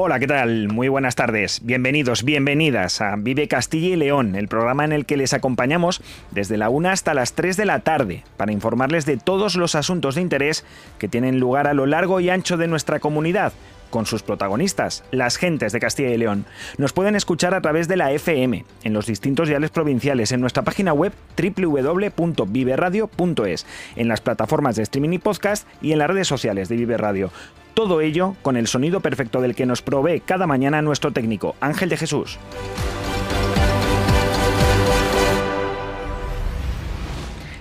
Hola, ¿qué tal? Muy buenas tardes. Bienvenidos, bienvenidas a Vive Castilla y León, el programa en el que les acompañamos desde la 1 hasta las 3 de la tarde para informarles de todos los asuntos de interés que tienen lugar a lo largo y ancho de nuestra comunidad con sus protagonistas, las gentes de Castilla y León. Nos pueden escuchar a través de la FM, en los distintos diales provinciales, en nuestra página web www.viveradio.es, en las plataformas de streaming y podcast y en las redes sociales de Vive Radio. Todo ello con el sonido perfecto del que nos provee cada mañana nuestro técnico, Ángel de Jesús.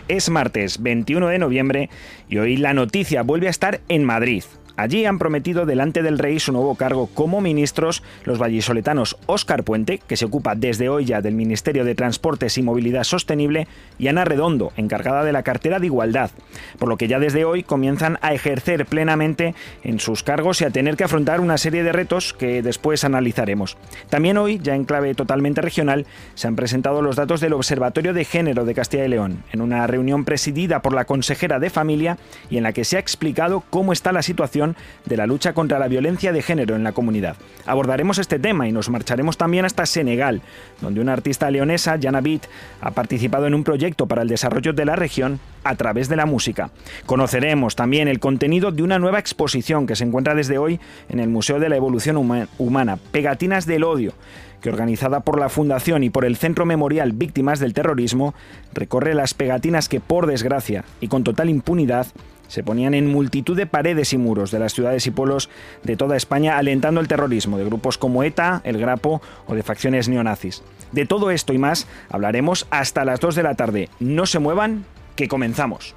Es martes 21 de noviembre y hoy la noticia vuelve a estar en Madrid. Allí han prometido delante del rey su nuevo cargo como ministros los vallisoletanos Óscar Puente, que se ocupa desde hoy ya del Ministerio de Transportes y Movilidad Sostenible, y Ana Redondo, encargada de la cartera de Igualdad, por lo que ya desde hoy comienzan a ejercer plenamente en sus cargos y a tener que afrontar una serie de retos que después analizaremos. También hoy, ya en clave totalmente regional, se han presentado los datos del Observatorio de Género de Castilla y León, en una reunión presidida por la consejera de Familia y en la que se ha explicado cómo está la situación de la lucha contra la violencia de género en la comunidad. Abordaremos este tema y nos marcharemos también hasta Senegal, donde una artista leonesa, Jana Beat, ha participado en un proyecto para el desarrollo de la región a través de la música. Conoceremos también el contenido de una nueva exposición que se encuentra desde hoy en el Museo de la Evolución Humana, Pegatinas del Odio que organizada por la Fundación y por el Centro Memorial Víctimas del Terrorismo, recorre las pegatinas que, por desgracia y con total impunidad, se ponían en multitud de paredes y muros de las ciudades y pueblos de toda España alentando el terrorismo de grupos como ETA, el Grapo o de facciones neonazis. De todo esto y más hablaremos hasta las 2 de la tarde. No se muevan, que comenzamos.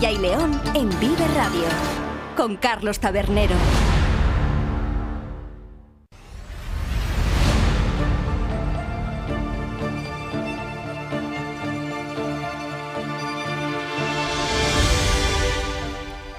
Castilla y León en Vive Radio con Carlos Tabernero.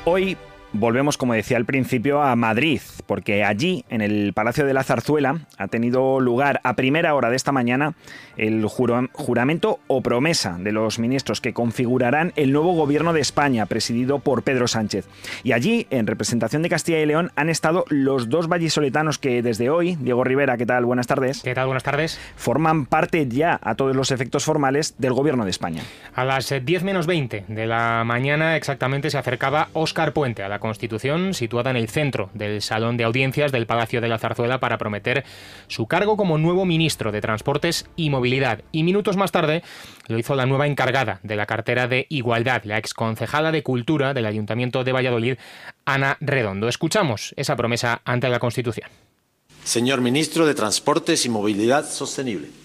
Hoy Volvemos, como decía al principio, a Madrid, porque allí, en el Palacio de la Zarzuela, ha tenido lugar a primera hora de esta mañana el juramento o promesa de los ministros que configurarán el nuevo gobierno de España, presidido por Pedro Sánchez. Y allí, en representación de Castilla y León, han estado los dos vallisoletanos que desde hoy, Diego Rivera, ¿qué tal? Buenas tardes. ¿Qué tal? Buenas tardes. Forman parte ya, a todos los efectos formales, del gobierno de España. A las 10 menos 20 de la mañana exactamente se acercaba Óscar Puente a la Constitución, situada en el centro del Salón de Audiencias del Palacio de la Zarzuela para prometer su cargo como nuevo ministro de Transportes y Movilidad. Y minutos más tarde lo hizo la nueva encargada de la cartera de Igualdad, la exconcejala de Cultura del Ayuntamiento de Valladolid, Ana Redondo. Escuchamos esa promesa ante la Constitución. Señor ministro de Transportes y Movilidad Sostenible.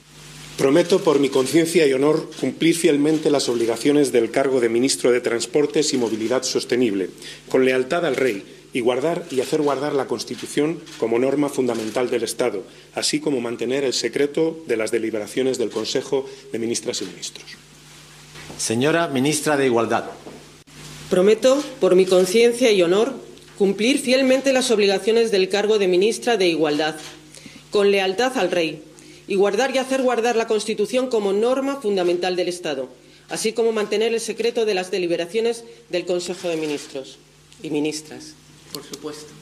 Prometo por mi conciencia y honor cumplir fielmente las obligaciones del cargo de ministro de Transportes y Movilidad Sostenible, con lealtad al Rey y guardar y hacer guardar la Constitución como norma fundamental del Estado, así como mantener el secreto de las deliberaciones del Consejo de Ministras y Ministros. Señora ministra de Igualdad. Prometo, por mi conciencia y honor, cumplir fielmente las obligaciones del cargo de ministra de Igualdad, con lealtad al Rey y guardar y hacer guardar la Constitución como norma fundamental del Estado, así como mantener el secreto de las deliberaciones del Consejo de Ministros y Ministras, por supuesto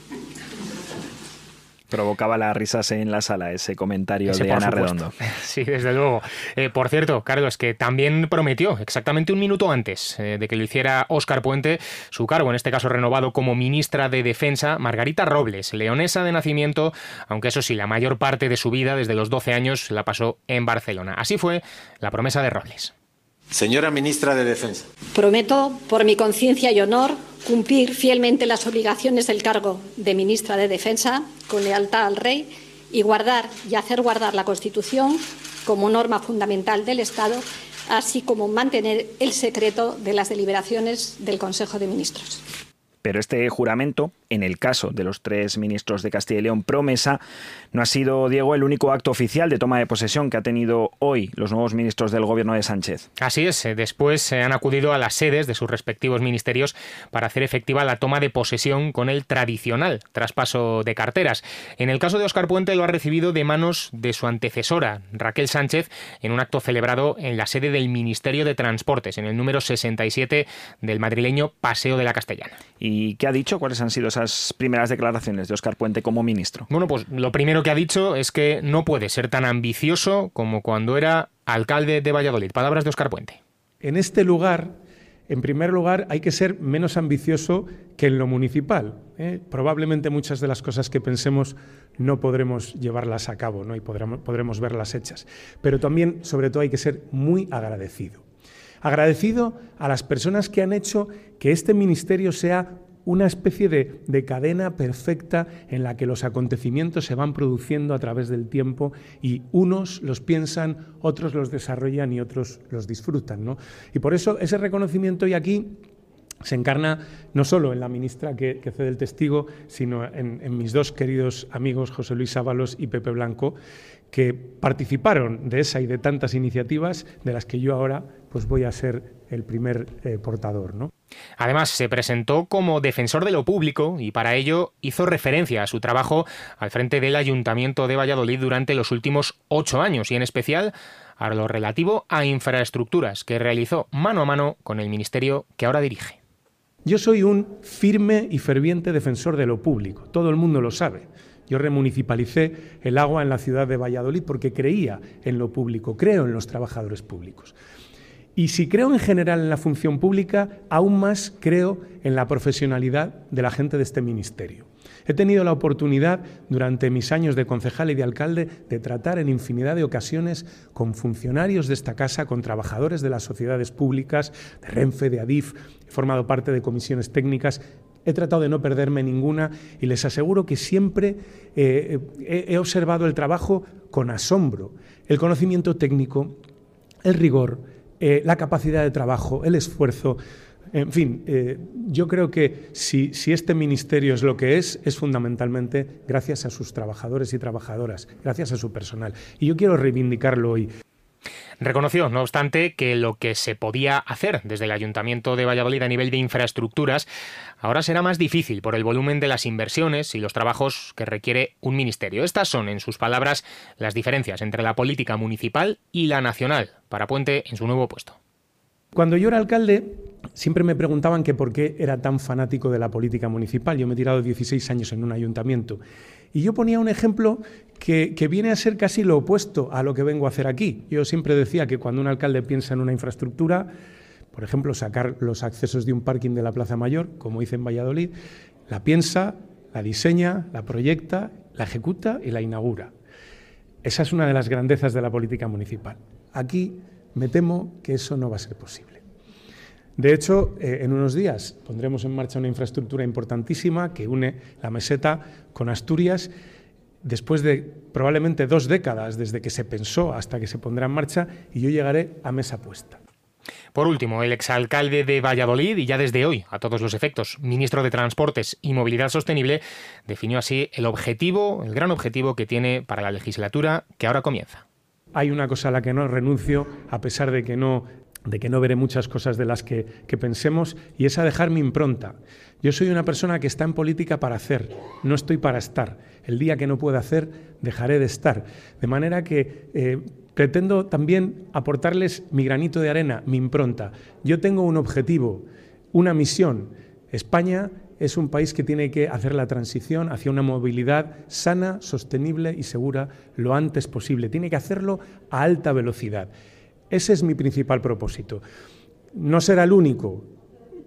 provocaba las risas en la sala ese comentario de Ana Redondo. Sí, desde luego. Eh, por cierto, Carlos, que también prometió exactamente un minuto antes eh, de que lo hiciera Óscar Puente su cargo, en este caso renovado como ministra de Defensa, Margarita Robles, leonesa de nacimiento, aunque eso sí, la mayor parte de su vida, desde los 12 años, la pasó en Barcelona. Así fue la promesa de Robles. Señora ministra de Defensa. Prometo, por mi conciencia y honor, cumplir fielmente las obligaciones del cargo de ministra de Defensa con lealtad al Rey y guardar y hacer guardar la Constitución como norma fundamental del Estado, así como mantener el secreto de las deliberaciones del Consejo de Ministros. Pero este juramento, en el caso de los tres ministros de Castilla y León promesa, no ha sido, Diego, el único acto oficial de toma de posesión que ha tenido hoy los nuevos ministros del gobierno de Sánchez. Así es, eh, después se han acudido a las sedes de sus respectivos ministerios para hacer efectiva la toma de posesión con el tradicional traspaso de carteras. En el caso de Óscar Puente lo ha recibido de manos de su antecesora, Raquel Sánchez, en un acto celebrado en la sede del Ministerio de Transportes, en el número 67 del madrileño Paseo de la Castellana. ¿Y qué ha dicho? ¿Cuáles han sido esas primeras declaraciones de Óscar Puente como ministro? Bueno, pues lo primero que ha dicho es que no puede ser tan ambicioso como cuando era alcalde de Valladolid. Palabras de Óscar Puente. En este lugar, en primer lugar, hay que ser menos ambicioso que en lo municipal. ¿eh? Probablemente muchas de las cosas que pensemos no podremos llevarlas a cabo ¿no? y podremos, podremos verlas hechas. Pero también, sobre todo, hay que ser muy agradecido. Agradecido a las personas que han hecho que este ministerio sea una especie de, cadena perfecta en la que los acontecimientos se van produciendo a través del tiempo y unos los piensan, otros los desarrollan y otros los disfrutan. ¿no? Y por eso ese reconocimiento hoy aquí se encarna no solo en la ministra que, cede el testigo, sino en, en, mis dos queridos amigos José Luis Ábalos y Pepe Blanco, que participaron de esa y de tantas iniciativas de las que yo ahora pues voy a ser el primer eh, portador. ¿no? Además, se presentó como defensor de lo público y para ello hizo referencia a su trabajo al frente del Ayuntamiento de Valladolid durante los últimos ocho años y en especial a lo relativo a infraestructuras que realizó mano a mano con el ministerio que ahora dirige. Yo soy un firme y ferviente defensor de lo público, todo el mundo lo sabe. Yo remunicipalicé el agua en la ciudad de Valladolid porque creía en lo público, creo en los trabajadores públicos. Y si creo en general en la función pública, aún más creo en la profesionalidad de la gente de este ministerio. He tenido la oportunidad durante mis años de concejal y de alcalde de tratar en infinidad de ocasiones con funcionarios de esta casa, con trabajadores de las sociedades públicas, de Renfe, de Adif, he formado parte de comisiones técnicas. He tratado de no perderme ninguna y les aseguro que siempre eh, he observado el trabajo con asombro, el conocimiento técnico, el rigor, eh, la capacidad de trabajo, el esfuerzo. En fin, eh, yo creo que si, este ministerio es lo que es, es fundamentalmente gracias a sus trabajadores y trabajadoras, gracias a su personal. Y yo quiero reivindicarlo hoy. Reconoció, no obstante, que lo que se podía hacer desde el Ayuntamiento de Valladolid a nivel de infraestructuras ahora será más difícil por el volumen de las inversiones y los trabajos que requiere un ministerio. Estas son, en sus palabras, las diferencias entre la política municipal y la nacional para Puente en su nuevo puesto. Cuando yo era alcalde, siempre me preguntaban que por qué era tan fanático de la política municipal. Yo me he tirado 16 años en un ayuntamiento. Y yo ponía un ejemplo que, que, viene a ser casi lo opuesto a lo que vengo a hacer aquí. Yo siempre decía que cuando un alcalde piensa en una infraestructura, por ejemplo, sacar los accesos de un parking de la Plaza Mayor, como hice en Valladolid, la piensa, la diseña, la proyecta, la ejecuta y la inaugura. Esa es una de las grandezas de la política municipal. Aquí me temo que eso no va a ser posible. De hecho, eh, en unos días pondremos en marcha una infraestructura importantísima que une la meseta con Asturias después de probablemente dos décadas desde que se pensó hasta que se pondrá en marcha y yo llegaré a mesa puesta. Por último, el exalcalde de Valladolid, y ya desde hoy, a todos los efectos, ministro de Transportes y Movilidad Sostenible, definió así el objetivo, el gran objetivo que tiene para la legislatura que ahora comienza hay una cosa a la que no renuncio, a pesar de que no de que no veré muchas cosas de las que, pensemos, y es a dejar mi impronta. Yo soy una persona que está en política para hacer, no estoy para estar. El día que no pueda hacer, dejaré de estar. De manera que eh, pretendo también aportarles mi granito de arena, mi impronta. Yo tengo un objetivo, una misión. España es un país que tiene que hacer la transición hacia una movilidad sana, sostenible y segura lo antes posible. Tiene que hacerlo a alta velocidad. Ese es mi principal propósito. No será el único,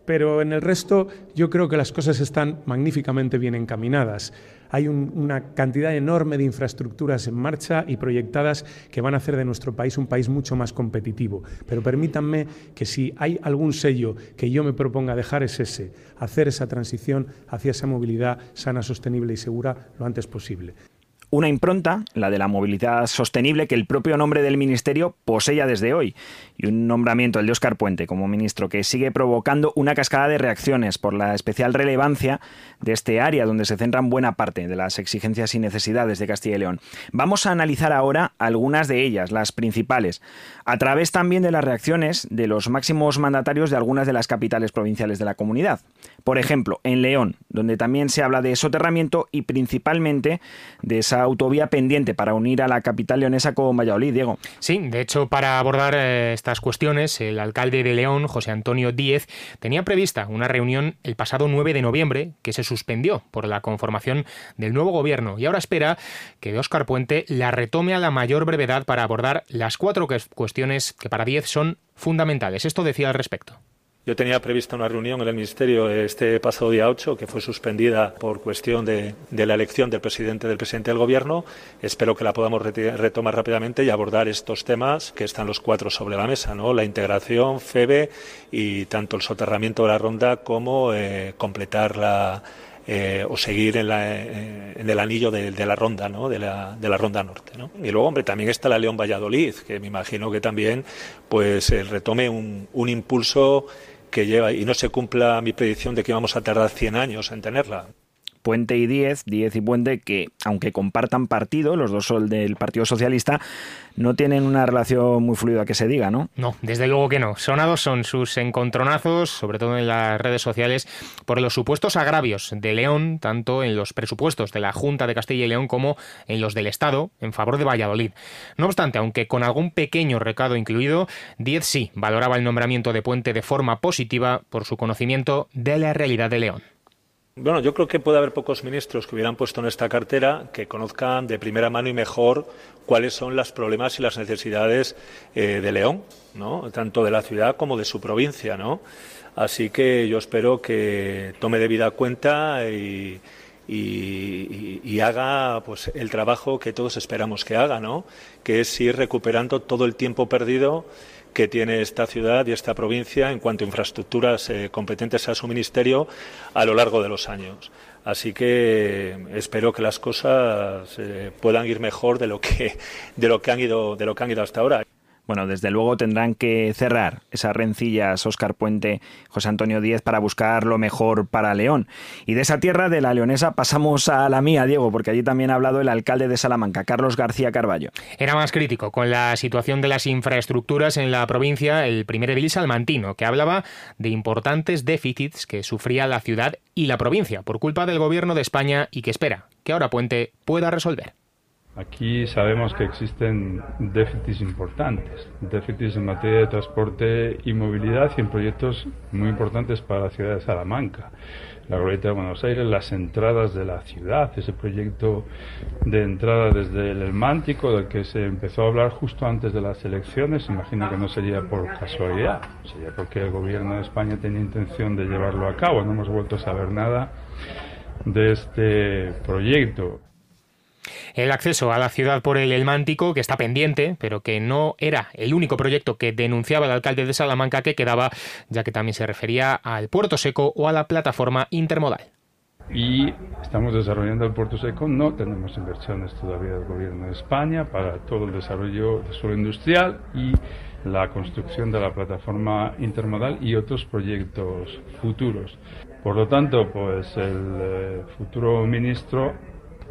pero en el resto yo creo que las cosas están magníficamente bien encaminadas. Hay una cantidad enorme de infraestructuras en marcha y proyectadas que van a hacer de nuestro país un país mucho más competitivo. Pero permítanme que si hay algún sello que yo me proponga dejar es ese, hacer esa transición hacia esa movilidad sana, sostenible y segura lo antes posible. Una impronta, la de la movilidad sostenible, que el propio nombre del ministerio posee ya desde hoy. Y un nombramiento, el de Óscar Puente, como ministro, que sigue provocando una cascada de reacciones por la especial relevancia de este área donde se centran buena parte de las exigencias y necesidades de Castilla y León. Vamos a analizar ahora algunas de ellas, las principales, a través también de las reacciones de los máximos mandatarios de algunas de las capitales provinciales de la comunidad. Por ejemplo, en León, donde también se habla de soterramiento y principalmente de esa autovía pendiente para unir a la capital leonesa con Valladolid, Diego. Sí, de hecho, para abordar eh, estas cuestiones, el alcalde de León, José Antonio Díez, tenía prevista una reunión el pasado 9 de noviembre que se suspendió por la conformación del nuevo gobierno y ahora espera que Óscar Puente la retome a la mayor brevedad para abordar las cuatro cuestiones que para Díez son fundamentales. Esto decía al respecto. Yo tenía prevista una reunión en el Ministerio este pasado día 8, que fue suspendida por cuestión de, la elección del presidente del presidente del Gobierno. Espero que la podamos retomar rápidamente y abordar estos temas que están los cuatro sobre la mesa, ¿no? La integración, FEBE y tanto el soterramiento de la ronda como eh, completar la, eh, o seguir en, eh, el anillo de, la ronda, ¿no? de, la, de la ronda norte. ¿no? Y luego, hombre, también está la León Valladolid, que me imagino que también pues retome un, un impulso que lleva y no se cumpla mi predicción de que vamos a tardar 100 años en tenerla. Puente y Diez, Diez y Puente, que aunque compartan partido, los dos son del Partido Socialista, no tienen una relación muy fluida que se diga, ¿no? No, desde luego que no. Sonados son sus encontronazos, sobre todo en las redes sociales, por los supuestos agravios de León, tanto en los presupuestos de la Junta de Castilla y León como en los del Estado, en favor de Valladolid. No obstante, aunque con algún pequeño recado incluido, Diez sí valoraba el nombramiento de Puente de forma positiva por su conocimiento de la realidad de León. Bueno, yo creo que puede haber pocos ministros que hubieran puesto en esta cartera que conozcan de primera mano y mejor cuáles son los problemas y las necesidades eh, de León, ¿no? tanto de la ciudad como de su provincia. ¿no? Así que yo espero que tome debida cuenta y, y, haga pues el trabajo que todos esperamos que haga, ¿no? que es ir recuperando todo el tiempo perdido que tiene esta ciudad y esta provincia en cuanto a infraestructuras eh, competentes a su ministerio a lo largo de los años. Así que espero que las cosas eh, puedan ir mejor de lo que de lo que han ido de lo que han ido hasta ahora. Bueno, desde luego tendrán que cerrar esas rencillas Óscar Puente, José Antonio Díez para buscar lo mejor para León. Y de esa tierra de la leonesa pasamos a la mía, Diego, porque allí también ha hablado el alcalde de Salamanca, Carlos García Carballo. Era más crítico con la situación de las infraestructuras en la provincia, el primer edil salmantino, que hablaba de importantes déficits que sufría la ciudad y la provincia por culpa del gobierno de España y que espera que ahora Puente pueda resolver. Aquí sabemos que existen déficits importantes, déficits en materia de transporte y movilidad y en proyectos muy importantes para la ciudad de Salamanca. La glorieta de Buenos Aires, las entradas de la ciudad, ese proyecto de entrada desde el Mántico, del que se empezó a hablar justo antes de las elecciones, imagino que no sería por casualidad, sería porque el gobierno de España tenía intención de llevarlo a cabo. No hemos vuelto a saber nada de este proyecto. El acceso a la ciudad por el Elmántico, que está pendiente, pero que no era el único proyecto que denunciaba el alcalde de Salamanca que quedaba, ya que también se refería al puerto seco o a la plataforma intermodal. Y estamos desarrollando el puerto seco, no tenemos inversiones todavía del gobierno de España para todo el desarrollo de suelo industrial y la construcción de la plataforma intermodal y otros proyectos futuros. Por lo tanto, pues el eh, futuro ministro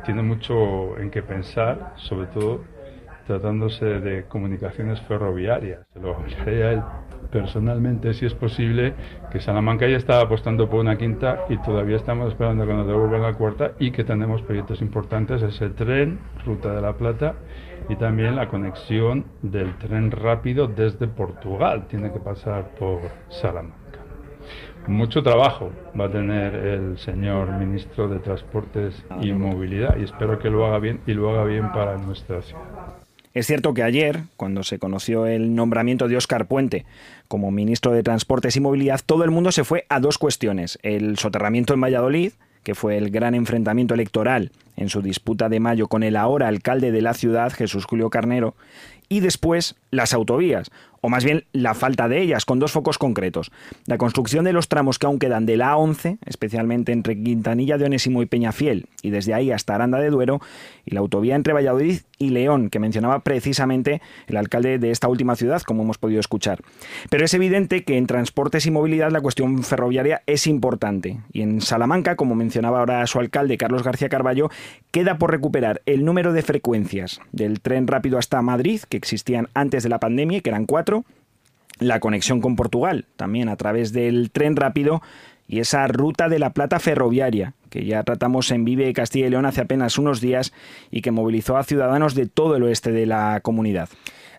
tiene mucho en qué pensar, sobre todo tratándose de comunicaciones ferroviarias. Se lo hablaré a él personalmente, si es posible, que Salamanca ya estaba apostando por una quinta y todavía estamos esperando que nos devuelvan la cuarta y que tenemos proyectos importantes, ese tren, Ruta de la Plata, y también la conexión del tren rápido desde Portugal, tiene que pasar por Salamanca. Mucho trabajo va a tener el señor ministro de Transportes y Movilidad y espero que lo haga bien y lo haga bien para nuestra ciudad. Es cierto que ayer, cuando se conoció el nombramiento de Óscar Puente como ministro de Transportes y Movilidad, todo el mundo se fue a dos cuestiones. El soterramiento en Valladolid, que fue el gran enfrentamiento electoral en su disputa de mayo con el ahora alcalde de la ciudad, Jesús Julio Carnero, y después las autovías, o más bien la falta de ellas, con dos focos concretos. La construcción de los tramos que aún quedan de la A11, especialmente entre Quintanilla de Onésimo y Peñafiel, y desde ahí hasta Aranda de Duero, y la autovía entre Valladolid y León, que mencionaba precisamente el alcalde de esta última ciudad, como hemos podido escuchar. Pero es evidente que en transportes y movilidad la cuestión ferroviaria es importante. Y en Salamanca, como mencionaba ahora su alcalde, Carlos García Carballo, queda por recuperar el número de frecuencias del tren rápido hasta Madrid, que existían antes de la pandemia, que eran cuatro, la conexión con Portugal, también a través del tren rápido, y esa ruta de la plata ferroviaria, que ya tratamos en Vive Castilla y León hace apenas unos días y que movilizó a ciudadanos de todo el oeste de la comunidad.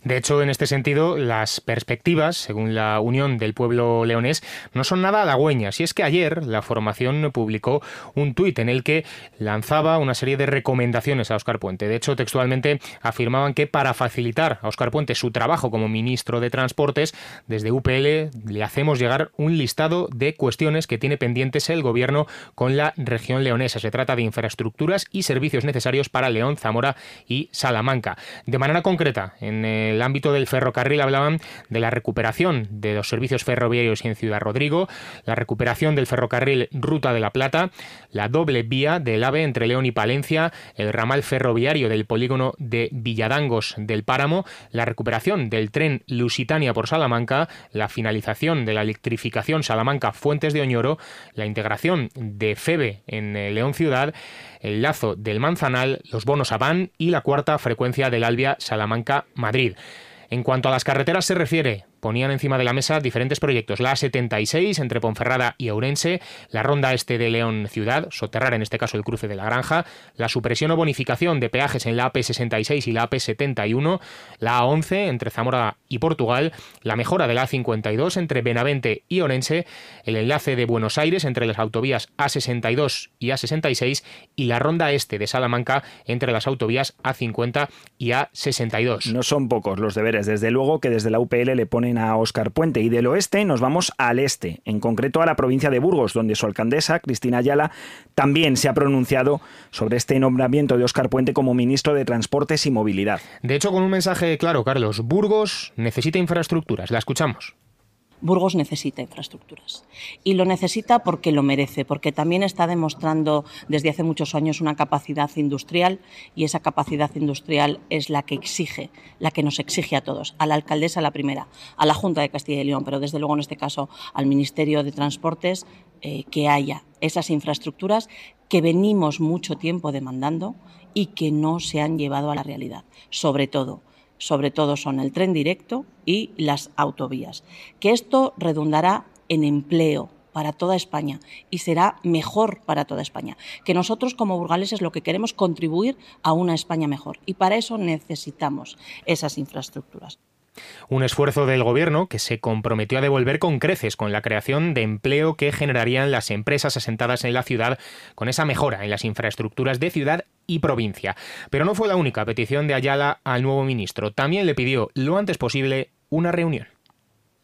De hecho, en este sentido, las perspectivas, según la Unión del Pueblo Leonés, no son nada halagüeñas. Y es que ayer la formación publicó un tuit en el que lanzaba una serie de recomendaciones a Óscar Puente. De hecho, textualmente afirmaban que para facilitar a Óscar Puente su trabajo como ministro de Transportes, desde UPL le hacemos llegar un listado de cuestiones que tiene pendientes el gobierno con la región leonesa. Se trata de infraestructuras y servicios necesarios para León, Zamora y Salamanca. De manera concreta, en el el ámbito del ferrocarril hablaban de la recuperación de los servicios ferroviarios en Ciudad Rodrigo, la recuperación del ferrocarril Ruta de la Plata, la doble vía del AVE entre León y Palencia, el ramal ferroviario del polígono de Villadangos del Páramo, la recuperación del tren Lusitania por Salamanca, la finalización de la electrificación Salamanca-Fuentes de Oñoro, la integración de FEBE en eh, León Ciudad, el lazo del Manzanal, los bonos Avan y la cuarta frecuencia del Albia Salamanca-Madrid. En cuanto a las carreteras se refiere, ponían encima de la mesa diferentes proyectos. La A76 entre Ponferrada y Ourense, la ronda este de León Ciudad, soterrar en este caso el cruce de la Granja, la supresión o bonificación de peajes en la AP66 y la AP71, la A11 entre Zamora y Portugal, la mejora de la A52 entre Benavente y Orense, el enlace de Buenos Aires entre las autovías A62 y A66 y la ronda este de Salamanca entre las autovías A50 y A62. No son pocos los deberes, desde luego que desde la UPL le ponen a Óscar Puente. Y del oeste nos vamos al este, en concreto a la provincia de Burgos, donde su alcaldesa, Cristina Ayala, también se ha pronunciado sobre este nombramiento de Óscar Puente como ministro de Transportes y Movilidad. De hecho, con un mensaje claro, Carlos, Burgos necesita infraestructuras. La escuchamos. Burgos necesita infraestructuras. Y lo necesita porque lo merece, porque también está demostrando desde hace muchos años una capacidad industrial y esa capacidad industrial es la que exige, la que nos exige a todos, a la alcaldesa la primera, a la Junta de Castilla y León, pero desde luego en este caso al Ministerio de Transportes, eh, que haya esas infraestructuras que venimos mucho tiempo demandando y que no se han llevado a la realidad. Sobre todo, sobre todo son el tren directo y las autovías. Que esto redundará en empleo para toda España y será mejor para toda España. Que nosotros como burgaleses lo que queremos contribuir a una España mejor y para eso necesitamos esas infraestructuras. Un esfuerzo del Gobierno que se comprometió a devolver con creces con la creación de empleo que generarían las empresas asentadas en la ciudad con esa mejora en las infraestructuras de ciudad y provincia. Pero no fue la única petición de Ayala al nuevo ministro. También le pidió lo antes posible una reunión.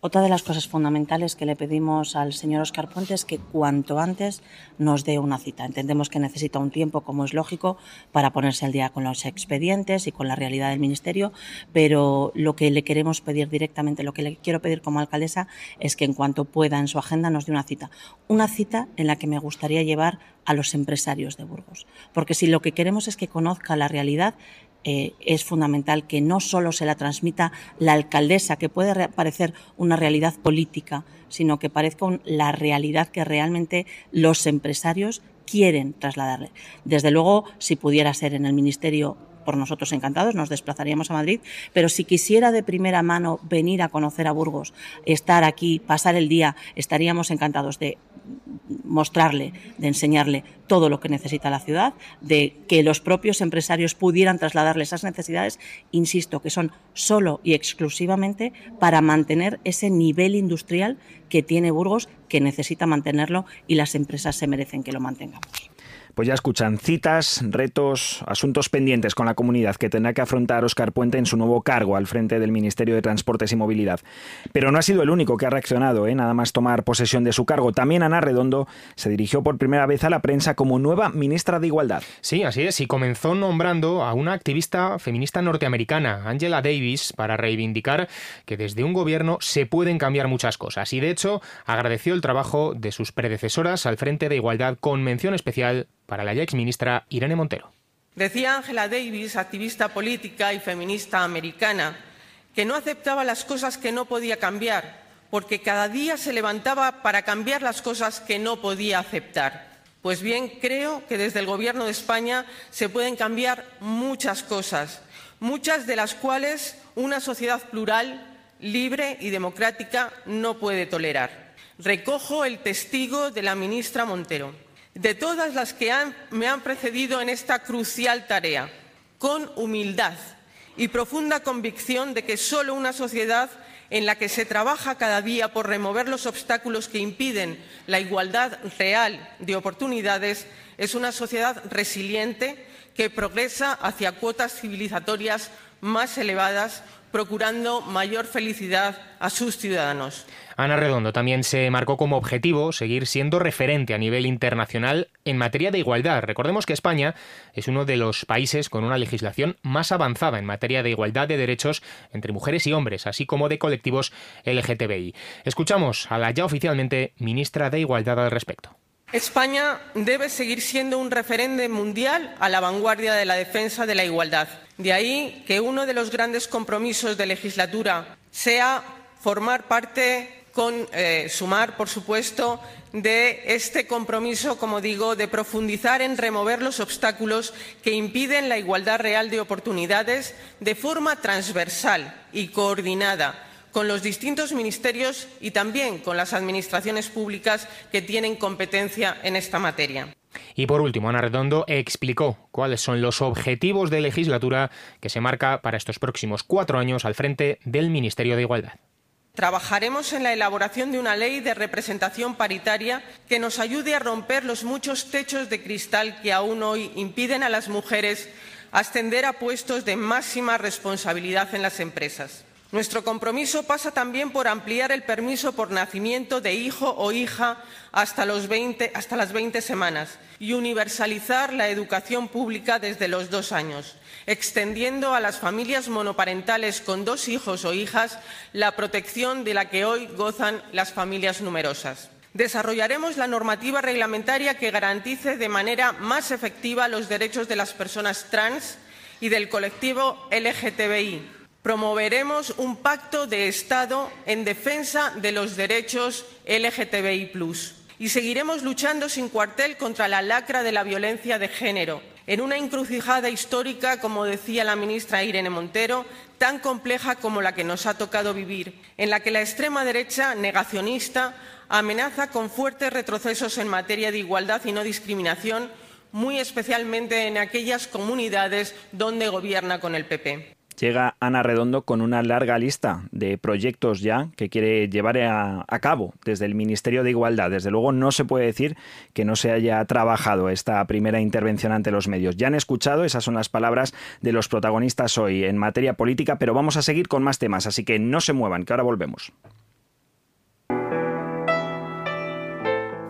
Otra de las cosas fundamentales que le pedimos al señor Oscar Puente es que cuanto antes nos dé una cita. Entendemos que necesita un tiempo, como es lógico, para ponerse al día con los expedientes y con la realidad del Ministerio, pero lo que le queremos pedir directamente, lo que le quiero pedir como alcaldesa, es que en cuanto pueda en su agenda nos dé una cita. Una cita en la que me gustaría llevar a los empresarios de Burgos. Porque si lo que queremos es que conozca la realidad, eh, es fundamental que no solo se la transmita la alcaldesa, que puede parecer una realidad política, sino que parezca la realidad que realmente los empresarios quieren trasladarle. Desde luego, si pudiera ser en el Ministerio por nosotros encantados, nos desplazaríamos a Madrid, pero si quisiera de primera mano venir a conocer a Burgos, estar aquí, pasar el día, estaríamos encantados de mostrarle, de enseñarle todo lo que necesita la ciudad, de que los propios empresarios pudieran trasladarle esas necesidades, insisto, que son solo y exclusivamente para mantener ese nivel industrial que tiene Burgos, que necesita mantenerlo y las empresas se merecen que lo mantengamos. Pues ya escuchan citas, retos, asuntos pendientes con la comunidad que tendrá que afrontar Óscar Puente en su nuevo cargo al frente del Ministerio de Transportes y Movilidad. Pero no ha sido el único que ha reaccionado, ¿eh? nada más tomar posesión de su cargo. También Ana Redondo se dirigió por primera vez a la prensa como nueva ministra de Igualdad. Sí, así es, y comenzó nombrando a una activista feminista norteamericana, Angela Davis, para reivindicar que desde un gobierno se pueden cambiar muchas cosas. Y de hecho, agradeció el trabajo de sus predecesoras al frente de Igualdad con mención especial para la ya exministra Irene Montero. Decía Angela Davis, activista política y feminista americana, que no aceptaba las cosas que no podía cambiar, porque cada día se levantaba para cambiar las cosas que no podía aceptar. Pues bien, creo que desde el Gobierno de España se pueden cambiar muchas cosas, muchas de las cuales una sociedad plural, libre y democrática no puede tolerar. Recojo el testigo de la ministra Montero de todas las que me han precedido en esta crucial tarea, con humildad y profunda convicción de que solo una sociedad en la que se trabaja cada día por remover los obstáculos que impiden la igualdad real de oportunidades es una sociedad resiliente que progresa hacia cuotas civilizatorias más elevadas procurando mayor felicidad a sus ciudadanos. Ana Redondo también se marcó como objetivo seguir siendo referente a nivel internacional en materia de igualdad. Recordemos que España es uno de los países con una legislación más avanzada en materia de igualdad de derechos entre mujeres y hombres, así como de colectivos LGTBI. Escuchamos a la ya oficialmente ministra de Igualdad al respecto. España debe seguir siendo un referente mundial a la vanguardia de la defensa de la igualdad. De ahí que uno de los grandes compromisos de legislatura sea formar parte con eh, sumar, por supuesto, de este compromiso, como digo, de profundizar en remover los obstáculos que impiden la igualdad real de oportunidades de forma transversal y coordinada con los distintos ministerios y también con las administraciones públicas que tienen competencia en esta materia. Y por último, Ana Redondo explicó cuáles son los objetivos de legislatura que se marca para estos próximos cuatro años al frente del Ministerio de Igualdad. Trabajaremos en la elaboración de una ley de representación paritaria que nos ayude a romper los muchos techos de cristal que aún hoy impiden a las mujeres ascender a puestos de máxima responsabilidad en las empresas. Nuestro compromiso pasa también por ampliar el permiso por nacimiento de hijo o hija hasta, las 20 semanas y universalizar la educación pública desde los dos años, extendiendo a las familias monoparentales con dos hijos o hijas la protección de la que hoy gozan las familias numerosas. Desarrollaremos la normativa reglamentaria que garantice de manera más efectiva los derechos de las personas trans y del colectivo LGTBI Promoveremos un pacto de Estado en defensa de los derechos LGTBI y seguiremos luchando sin cuartel contra la lacra de la violencia de género, en una encrucijada histórica, como decía la ministra Irene Montero, tan compleja como la que nos ha tocado vivir, en la que la extrema derecha negacionista amenaza con fuertes retrocesos en materia de igualdad y no discriminación, muy especialmente en aquellas comunidades donde gobierna con el PP llega Ana Redondo con una larga lista de proyectos ya que quiere llevar a, cabo desde el Ministerio de Igualdad. Desde luego no se puede decir que no se haya trabajado esta primera intervención ante los medios. Ya han escuchado, esas son las palabras de los protagonistas hoy en materia política, pero vamos a seguir con más temas, así que no se muevan, que ahora volvemos.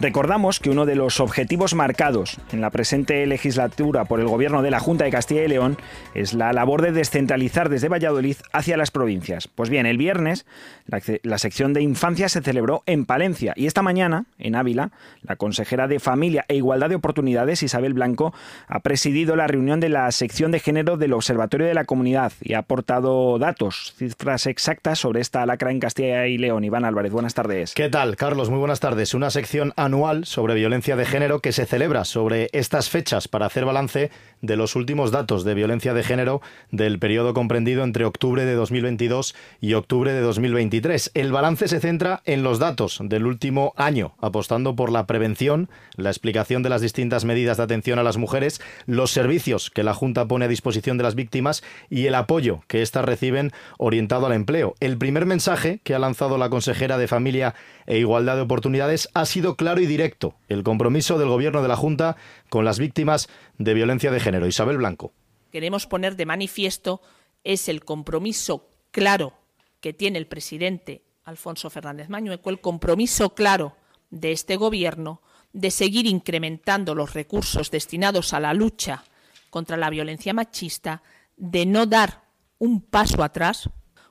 Recordamos que uno de los objetivos marcados en la presente legislatura por el Gobierno de la Junta de Castilla y León es la labor de descentralizar desde Valladolid hacia las provincias. Pues bien, el viernes la, sección de infancia se celebró en Palencia y esta mañana, en Ávila, la consejera de Familia e Igualdad de Oportunidades, Isabel Blanco, ha presidido la reunión de la sección de género del Observatorio de la Comunidad y ha aportado datos, cifras exactas sobre esta lacra en Castilla y León. Iván Álvarez, buenas tardes. ¿Qué tal, Carlos? Muy buenas tardes. Una sección anual sobre violencia de género que se celebra sobre estas fechas para hacer balance de los últimos datos de violencia de género del periodo comprendido entre octubre de 2022 y octubre de 2023. El balance se centra en los datos del último año, apostando por la prevención, la explicación de las distintas medidas de atención a las mujeres, los servicios que la Junta pone a disposición de las víctimas y el apoyo que éstas reciben orientado al empleo. El primer mensaje que ha lanzado la consejera de Familia e Igualdad de Oportunidades ha sido claro y directo. El compromiso del Gobierno de la Junta con las víctimas de violencia de género. Isabel Blanco. Queremos poner de manifiesto es el compromiso claro que tiene el presidente Alfonso Fernández Mañueco, el compromiso claro de este Gobierno de seguir incrementando los recursos destinados a la lucha contra la violencia machista, de no dar un paso atrás,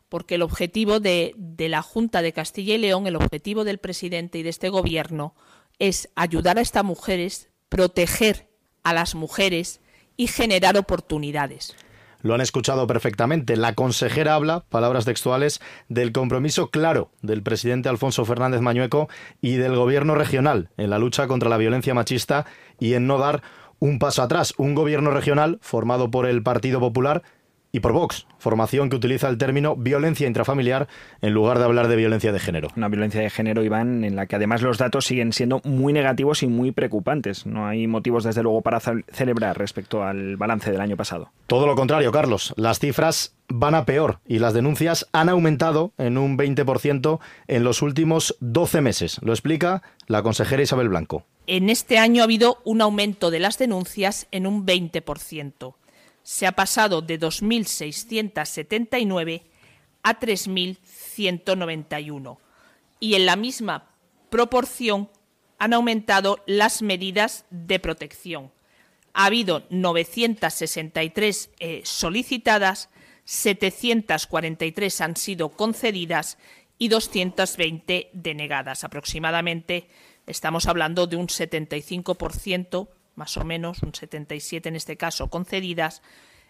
porque el objetivo de, de, la Junta de Castilla y León, el objetivo del presidente y de este Gobierno, es ayudar a estas mujeres, proteger a las mujeres y generar oportunidades. Lo han escuchado perfectamente. La consejera habla, palabras textuales, del compromiso claro del presidente Alfonso Fernández Mañueco y del gobierno regional en la lucha contra la violencia machista y en no dar un paso atrás. Un gobierno regional formado por el Partido Popular y por Vox, formación que utiliza el término violencia intrafamiliar en lugar de hablar de violencia de género. Una violencia de género, Iván, en la que además los datos siguen siendo muy negativos y muy preocupantes. No hay motivos, desde luego, para celebrar respecto al balance del año pasado. Todo lo contrario, Carlos. Las cifras van a peor y las denuncias han aumentado en un 20% en los últimos 12 meses. Lo explica la consejera Isabel Blanco. En este año ha habido un aumento de las denuncias en un 20% se ha pasado de 2.679 a 3.191 y en la misma proporción han aumentado las medidas de protección. Ha habido 963 eh, solicitadas, 743 han sido concedidas y 220 denegadas. Aproximadamente estamos hablando de un 75% más o menos, un 77 en este caso concedidas,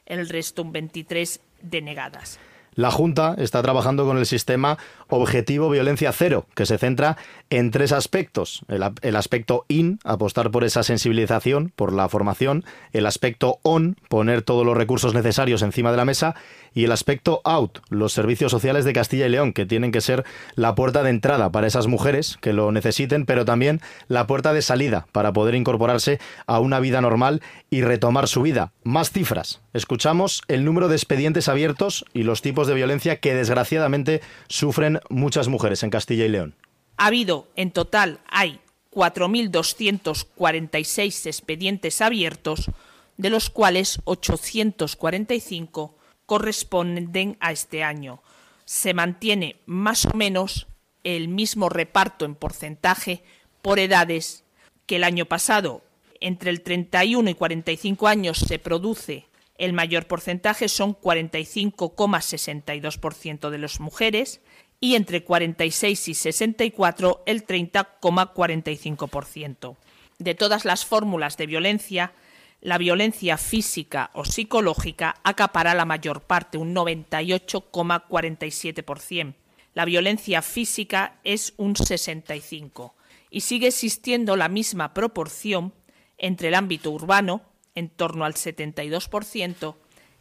el resto un 23 denegadas. La Junta está trabajando con el sistema Objetivo Violencia Cero, que se centra en tres aspectos. El, aspecto IN, apostar por esa sensibilización, por la formación. El aspecto ON, poner todos los recursos necesarios encima de la mesa y el aspecto out, los servicios sociales de Castilla y León, que tienen que ser la puerta de entrada para esas mujeres que lo necesiten, pero también la puerta de salida para poder incorporarse a una vida normal y retomar su vida. Más cifras. Escuchamos el número de expedientes abiertos y los tipos de violencia que desgraciadamente sufren muchas mujeres en Castilla y León. Ha habido, en total, hay 4.246 expedientes abiertos, de los cuales 845 corresponden a este año. Se mantiene más o menos el mismo reparto en porcentaje por edades que el año pasado. Entre el 31 y 45 años se produce el mayor porcentaje, son 45,62% de las mujeres, y entre 46 y 64 el 30,45%. De todas las fórmulas de violencia, la violencia física o psicológica acapara la mayor parte, un 98,47%. La violencia física es un 65% y sigue existiendo la misma proporción entre el ámbito urbano, en torno al 72%,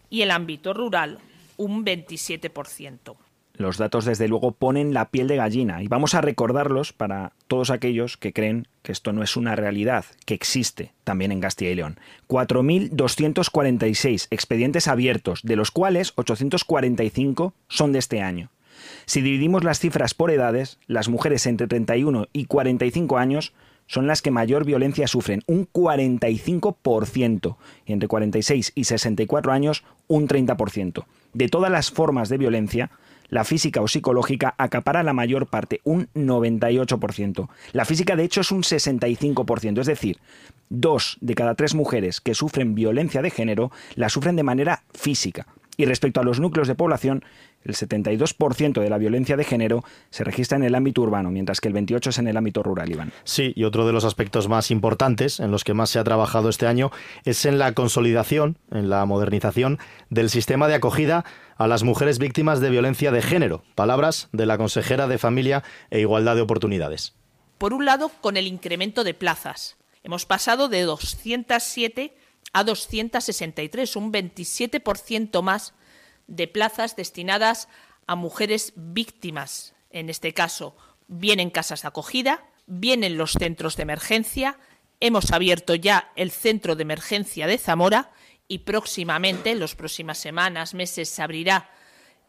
y el ámbito rural, un 27%. Los datos, desde luego, ponen la piel de gallina y vamos a recordarlos para todos aquellos que creen que esto no es una realidad, que existe también en Castilla y León. 4.246 expedientes abiertos, de los cuales 845 son de este año. Si dividimos las cifras por edades, las mujeres entre 31 y 45 años son las que mayor violencia sufren, un 45%, y entre 46 y 64 años un 30%. De todas las formas de violencia, la física o psicológica acapara la mayor parte, un 98%. La física, de hecho, es un 65%, es decir, dos de cada tres mujeres que sufren violencia de género la sufren de manera física. Y respecto a los núcleos de población, el 72% de la violencia de género se registra en el ámbito urbano, mientras que el 28% es en el ámbito rural, Iván. Sí, y otro de los aspectos más importantes en los que más se ha trabajado este año es en la consolidación, en la modernización del sistema de acogida a las mujeres víctimas de violencia de género. Palabras de la consejera de Familia e Igualdad de Oportunidades. Por un lado, con el incremento de plazas. Hemos pasado de 207 a 263, un 27% más de plazas destinadas a mujeres víctimas, en este caso, bien en casas de acogida, bien en los centros de emergencia. Hemos abierto ya el centro de emergencia de Zamora y próximamente, en las próximas semanas, meses, se abrirá,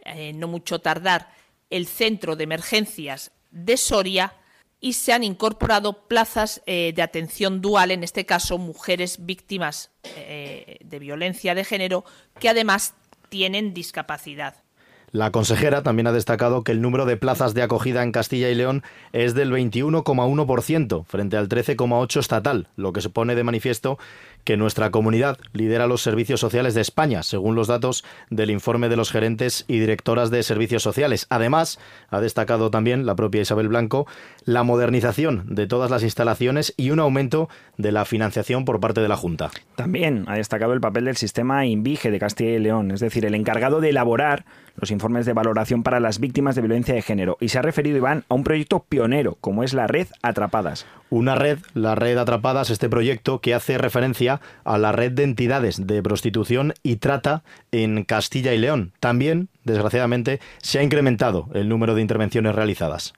eh, no mucho tardar, el centro de emergencias de Soria y se han incorporado plazas eh, de atención dual, en este caso mujeres víctimas eh, de violencia de género, que además tienen discapacidad. La consejera también ha destacado que el número de plazas de acogida en Castilla y León es del 21,1% frente al 13,8% estatal, lo que se pone de manifiesto que nuestra comunidad lidera los servicios sociales de España, según los datos del informe de los gerentes y directoras de servicios sociales. Además, ha destacado también la propia Isabel Blanco la modernización de todas las instalaciones y un aumento de la financiación por parte de la Junta. También ha destacado el papel del sistema INVIGE de Castilla y León, es decir, el encargado de elaborar los informes de valoración para las víctimas de violencia de género. Y se ha referido, Iván, a un proyecto pionero, como es la red Atrapadas. Una red, la red Atrapadas, este proyecto que hace referencia a la red de entidades de prostitución y trata en Castilla y León. También, desgraciadamente, se ha incrementado el número de intervenciones realizadas.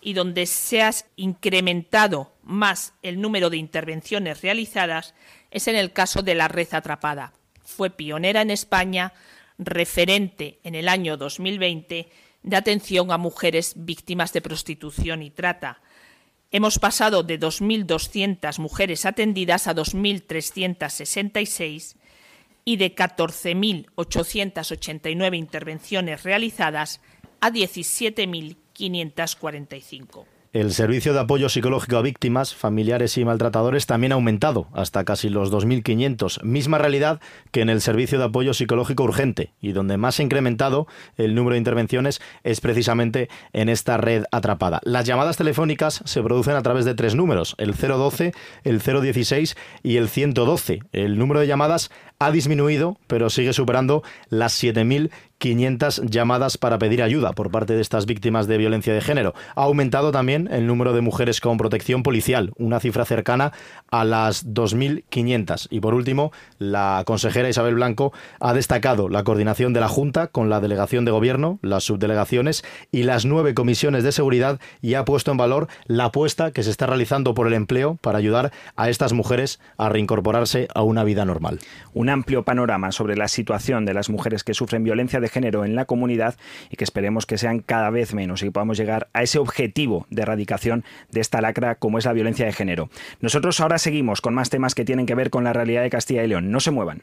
Y donde se ha incrementado más el número de intervenciones realizadas es en el caso de la red atrapada. Fue pionera en España, referente en el año 2020 de atención a mujeres víctimas de prostitución y trata Hemos pasado de 2.200 mujeres atendidas a 2.366 y de 14.889 intervenciones realizadas a 17.545. El servicio de apoyo psicológico a víctimas, familiares y maltratadores también ha aumentado hasta casi los 2.500, misma realidad que en el servicio de apoyo psicológico urgente y donde más ha incrementado el número de intervenciones es precisamente en esta red atrapada. Las llamadas telefónicas se producen a través de tres números, el 012, el 016 y el 112. El número de llamadas ha disminuido, pero sigue superando las 7.000 500 llamadas para pedir ayuda por parte de estas víctimas de violencia de género. Ha aumentado también el número de mujeres con protección policial, una cifra cercana a las 2.500. Y por último, la consejera Isabel Blanco ha destacado la coordinación de la Junta con la delegación de gobierno, las subdelegaciones y las nueve comisiones de seguridad y ha puesto en valor la apuesta que se está realizando por el empleo para ayudar a estas mujeres a reincorporarse a una vida normal. Un amplio panorama sobre la situación de las mujeres que sufren violencia de género en la comunidad y que esperemos que sean cada vez menos y que podamos llegar a ese objetivo de erradicación de esta lacra como es la violencia de género. Nosotros ahora seguimos con más temas que tienen que ver con la realidad de Castilla y León. No se muevan.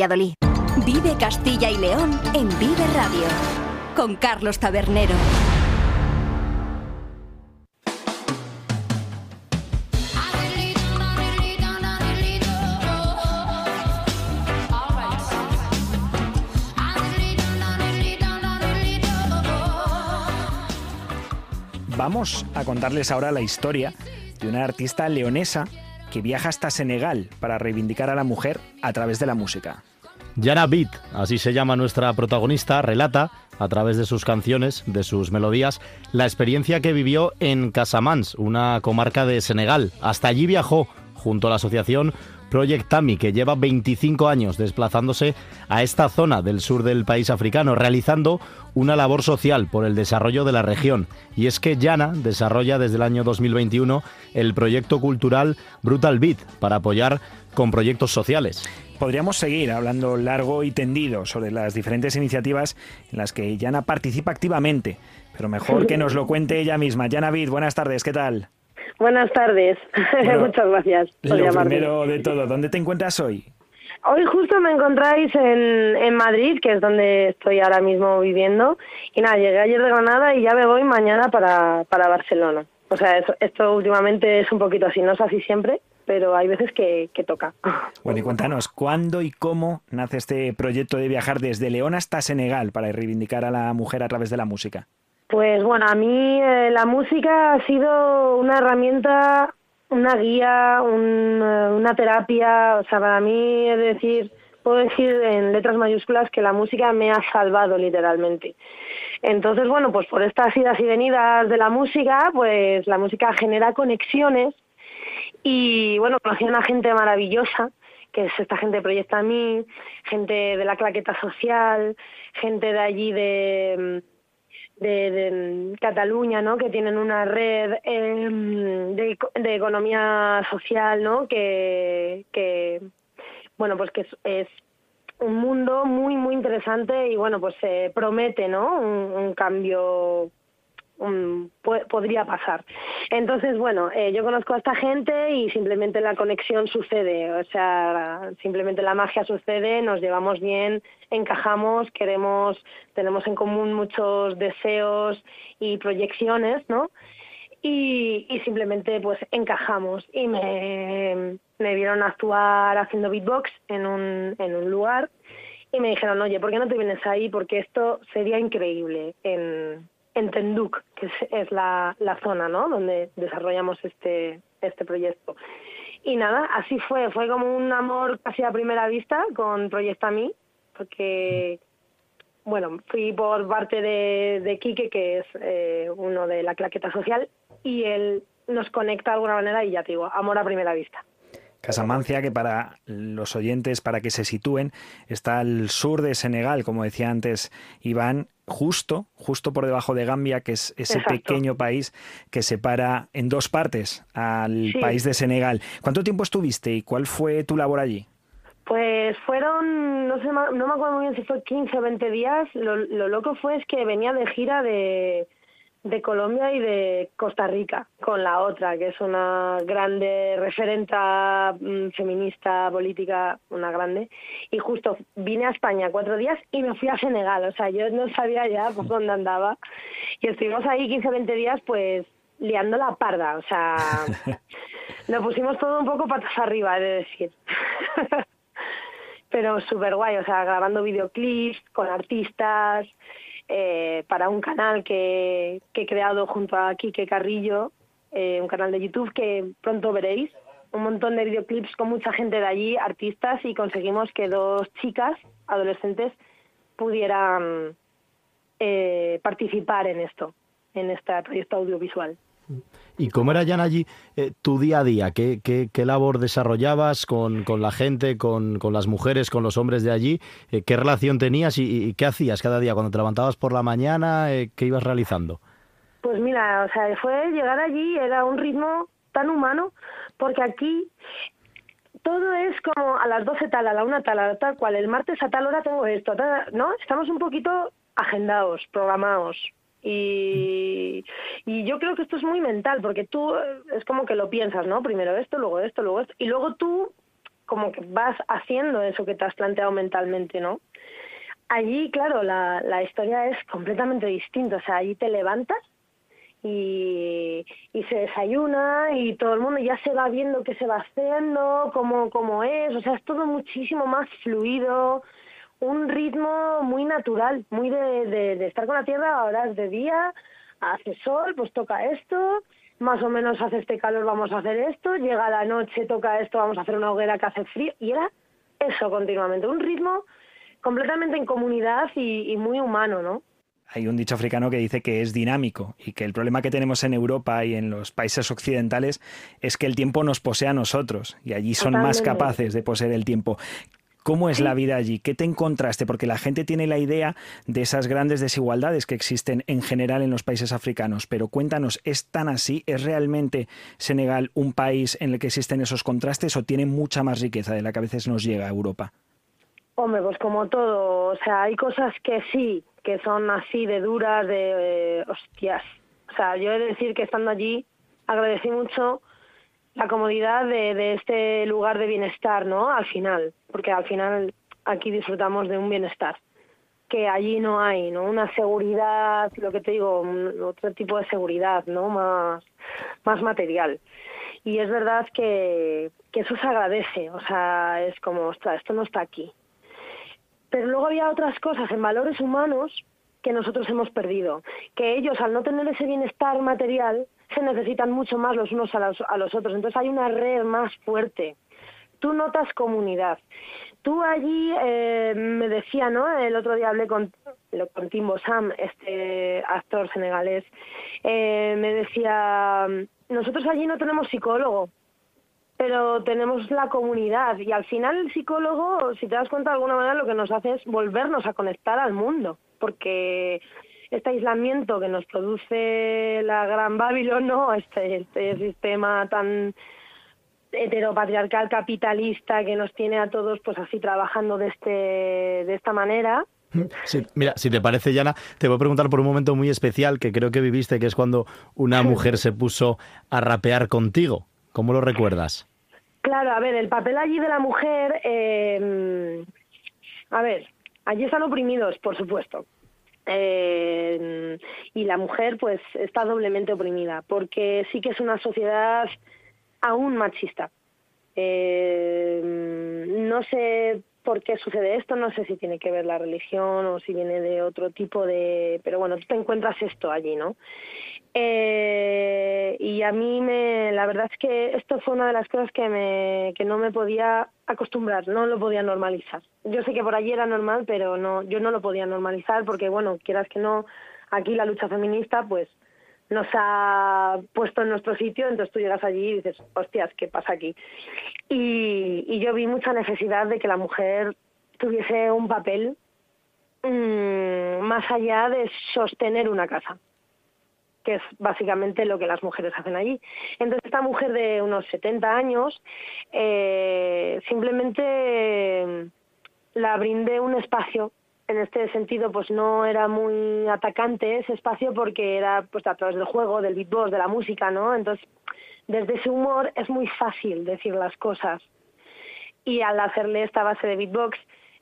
Vive Castilla y León en Vive Radio con Carlos Tabernero. Vamos a contarles ahora la historia de una artista leonesa que viaja hasta Senegal para reivindicar a la mujer a través de la música. Yara Beat, así se llama nuestra protagonista, relata a través de sus canciones, de sus melodías, la experiencia que vivió en Casamance, una comarca de Senegal. Hasta allí viajó junto a la asociación Project Tami, que lleva 25 años desplazándose a esta zona del sur del país africano, realizando una labor social por el desarrollo de la región. Y es que Yana desarrolla desde el año 2021 el proyecto cultural Brutal Beat para apoyar con proyectos sociales. Podríamos seguir hablando largo y tendido sobre las diferentes iniciativas en las que Yana participa activamente, pero mejor que nos lo cuente ella misma. Yana Vid, buenas tardes, ¿qué tal? Buenas tardes, muchas gracias por lo primero de todo, ¿dónde te encuentras hoy? Hoy justo me encontráis en, en Madrid, que es donde estoy ahora mismo viviendo. Y nada, llegué ayer de Granada y ya me voy mañana para, para Barcelona. O sea, esto últimamente es un poquito así, no es así siempre, pero hay veces que, que, toca. Bueno, y cuéntanos, ¿cuándo y cómo nace este proyecto de viajar desde León hasta Senegal para reivindicar a la mujer a través de la música? Pues bueno, a mí eh, la música ha sido una herramienta, una guía, un, eh, una terapia, o sea, para mí es decir, puedo decir en letras mayúsculas que la música me ha salvado literalmente. Entonces, bueno, pues por estas idas y venidas de la música, pues la música genera conexiones y bueno, conocí a una gente maravillosa, que es esta gente de Proyecta a mí, gente de la claqueta social, gente de allí de, de, Cataluña, ¿no? Que tienen una red em, de, de, economía social, ¿no? Que, que bueno, pues que es, un mundo muy, muy interesante y bueno, pues se promete, ¿no? un cambio podría pasar. Entonces, bueno, eh, yo conozco a esta gente y simplemente la conexión sucede, o sea, simplemente la magia sucede, nos llevamos bien, encajamos, queremos, tenemos en común muchos deseos y proyecciones, ¿no? Y, y simplemente pues encajamos y me, me vieron actuar haciendo beatbox en un, en un lugar y me dijeron, oye, ¿por qué no te vienes ahí? Porque esto sería increíble en, en Tenduk, que es, la, la, zona ¿no? donde desarrollamos este, este proyecto. Y nada, así fue, fue como un amor casi a primera vista con Proyecta Mí, porque, bueno, fui por parte de, de Quique, que es eh, uno de la claqueta social, y él nos conecta de alguna manera y ya te digo, amor a primera vista. Casamancia, que para los oyentes, para que se sitúen, está al sur de Senegal, como decía antes Iván, justo, justo por debajo de Gambia, que es ese pequeño país que separa en dos partes al país de Senegal. ¿Cuánto tiempo estuviste y cuál fue tu labor allí? Pues fueron, no sé, no me acuerdo muy bien si fue 15 o 20 días. Lo, lo loco fue es que venía de gira de, de Colombia y de Costa Rica con la otra, que es una grande referenta mm, feminista, política, una grande. Y justo vine a España cuatro días y me fui a Senegal. O sea, yo no sabía ya por dónde andaba. Y estuvimos ahí 15 o 20 días, pues liando la parda. O sea, lo pusimos todo un poco patas arriba, he de decir. Pero súper guay, o sea, grabando videoclips con artistas eh, para un canal que, he creado junto a Kike Carrillo, eh, un canal de YouTube que pronto veréis. Un montón de videoclips con mucha gente de allí, artistas, y conseguimos que dos chicas, adolescentes, pudieran eh, participar en esto, en este proyecto audiovisual. ¿Y cómo era, ya allí eh, tu día a día? ¿Qué, qué, labor desarrollabas con, con la gente, con, con, las mujeres, con los hombres de allí? Eh, ¿Qué relación tenías y, qué hacías cada día? Cuando te levantabas por la mañana, eh, ¿qué ibas realizando? Pues mira, o sea, fue llegar allí, era un ritmo tan humano, porque aquí todo es como a las 12 tal, a la 1 tal, a la tal cual, el martes a tal hora tengo esto, ¿no? Estamos un poquito agendados, programados, y, y yo creo que esto es muy mental, porque tú eh, es como que lo piensas, ¿no? Primero esto, luego esto, luego esto, y luego tú como que vas haciendo eso que te has planteado mentalmente, ¿no? Allí, claro, la, la historia es completamente distinta, o sea, allí te levantas y, y se desayuna y todo el mundo ya se va viendo qué se va haciendo, cómo, cómo es, o sea, es todo muchísimo más fluido, un ritmo muy natural, muy de, de, estar con la tierra a horas de día, hace sol, pues toca esto, más o menos hace este calor, vamos a hacer esto, llega la noche, toca esto, vamos a hacer una hoguera que hace frío, y era eso continuamente, un ritmo completamente en comunidad y, y muy humano, ¿no? hay un dicho africano que dice que es dinámico y que el problema que tenemos en Europa y en los países occidentales es que el tiempo nos posee a nosotros y allí son más capaces de poseer el tiempo. ¿Cómo es la vida allí? ¿Qué te encontraste? Porque la gente tiene la idea de esas grandes desigualdades que existen en general en los países africanos, pero cuéntanos, ¿es tan así? ¿Es realmente Senegal un país en el que existen esos contrastes o tiene mucha más riqueza de la que a veces nos llega a Europa? Hombre, pues como todo, o sea, hay cosas que sí, que son así de duras, de hostias. O sea, yo he de decir que estando allí agradecí mucho la comodidad de, de, este lugar de bienestar, ¿no? Al final, porque al final aquí disfrutamos de un bienestar que allí no hay, ¿no? Una seguridad, lo que te digo, otro tipo de seguridad, ¿no? Más, más material. Y es verdad que, que eso se agradece, o sea, es como, ostras, esto no está aquí. Pero luego había otras cosas en valores humanos que nosotros hemos perdido, que ellos al no tener ese bienestar material se necesitan mucho más los unos a los, a los otros, entonces hay una red más fuerte. Tú notas comunidad. Tú allí, eh, me decía, ¿no? El otro día hablé con, con Timbo Sam, este actor senegalés, eh, me decía, nosotros allí no tenemos psicólogo, pero tenemos la comunidad y al final el psicólogo, si te das cuenta de alguna manera, lo que nos hace es volvernos a conectar al mundo, porque este aislamiento que nos produce la gran Babilón, ¿no? este, este sistema tan heteropatriarcal capitalista que nos tiene a todos pues así trabajando de este de esta manera Sí, mira, si te parece, Yana, te voy a preguntar por un momento muy especial que creo que viviste, que es cuando una mujer se puso a rapear contigo. ¿Cómo lo recuerdas? Claro, a ver, el papel allí de la mujer, eh, a ver, allí están oprimidos, por supuesto. Eh, y la mujer pues está doblemente oprimida, porque sí que es una sociedad aún machista. Eh, no sé por qué sucede esto, no sé si tiene que ver la religión o si viene de otro tipo de... Pero bueno, tú te encuentras esto allí, ¿no? Eh, y a mí me, la verdad es que esto fue una de las cosas que, me, que no me podía acostumbrar, no lo podía normalizar. Yo sé que por allí era normal, pero no, yo no lo podía normalizar porque, bueno, quieras que no, aquí la lucha feminista, pues nos ha puesto en nuestro sitio, entonces tú llegas allí y dices, hostias, ¿qué pasa aquí? Y, y yo vi mucha necesidad de que la mujer tuviese un papel mmm, más allá de sostener una casa que es básicamente lo que las mujeres hacen allí. Entonces esta mujer de unos 70 años eh, simplemente la brindé un espacio. En este sentido, pues no era muy atacante ese espacio porque era pues a través del juego, del beatbox, de la música, ¿no? Entonces, desde ese humor es muy fácil decir las cosas. Y al hacerle esta base de beatbox,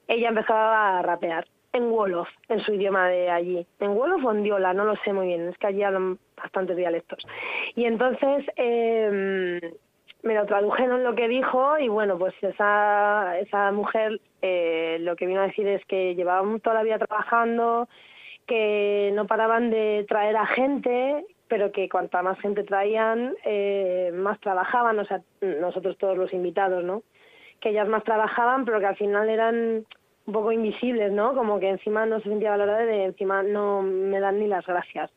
ella empezaba a rapear en Wolof, en su idioma de allí. En Wolof o en Diola, no lo sé muy bien, es que allí hablan bastantes dialectos. Y entonces eh, me lo tradujeron lo que dijo y bueno, pues esa, esa mujer eh, lo que vino a decir es que llevaban toda la vida trabajando, que no paraban de traer a gente, pero que cuanta más gente traían, eh, más trabajaban, o sea, nosotros todos los invitados, ¿no? Que ellas más trabajaban, pero que al final eran un poco invisibles, ¿no? Como que encima no se sentía valorada y de encima no me dan ni las gracias,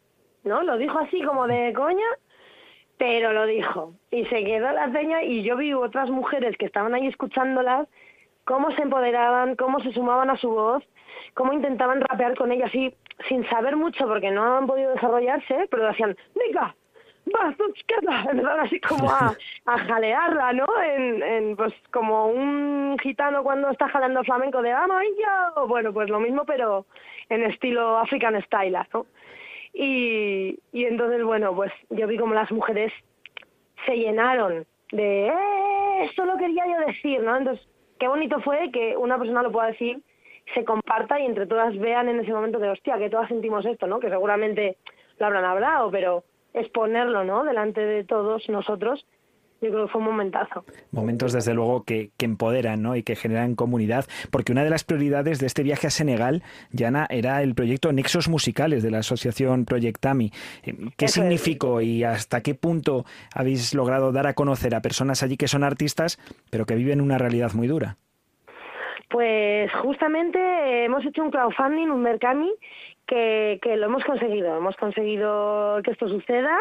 ¿no? Lo dijo así como de coña, pero lo dijo. Y se quedó la peña y yo vi otras mujeres que estaban ahí escuchándolas, cómo se empoderaban, cómo se sumaban a su voz, cómo intentaban rapear con ella así, sin saber mucho porque no han podido desarrollarse, pero decían, venga, empezaron así como a, a jalearla, ¿no? En, en, pues como un gitano cuando está jaleando flamenco de ¡vamos yo! Bueno, pues lo mismo, pero en estilo African Style, ¿no? Y, y entonces, bueno, pues yo vi como las mujeres se llenaron de ¡eh! Esto lo quería yo decir, ¿no? Entonces, qué bonito fue que una persona lo pueda decir, se comparta y entre todas vean en ese momento de hostia, que todas sentimos esto, ¿no? Que seguramente lo habrán hablado, pero exponerlo, ¿no? Delante de todos nosotros, yo creo que fue un momentazo. Momentos, desde luego, que, que, empoderan ¿no? y que generan comunidad, porque una de las prioridades de este viaje a Senegal, Yana, era el proyecto Nexos Musicales de la asociación Proyectami. Eh, ¿Qué Eso significó es. y hasta qué punto habéis logrado dar a conocer a personas allí que son artistas, pero que viven una realidad muy dura? Pues justamente hemos hecho un crowdfunding, un Mercami, que, que lo hemos conseguido, hemos conseguido que esto suceda.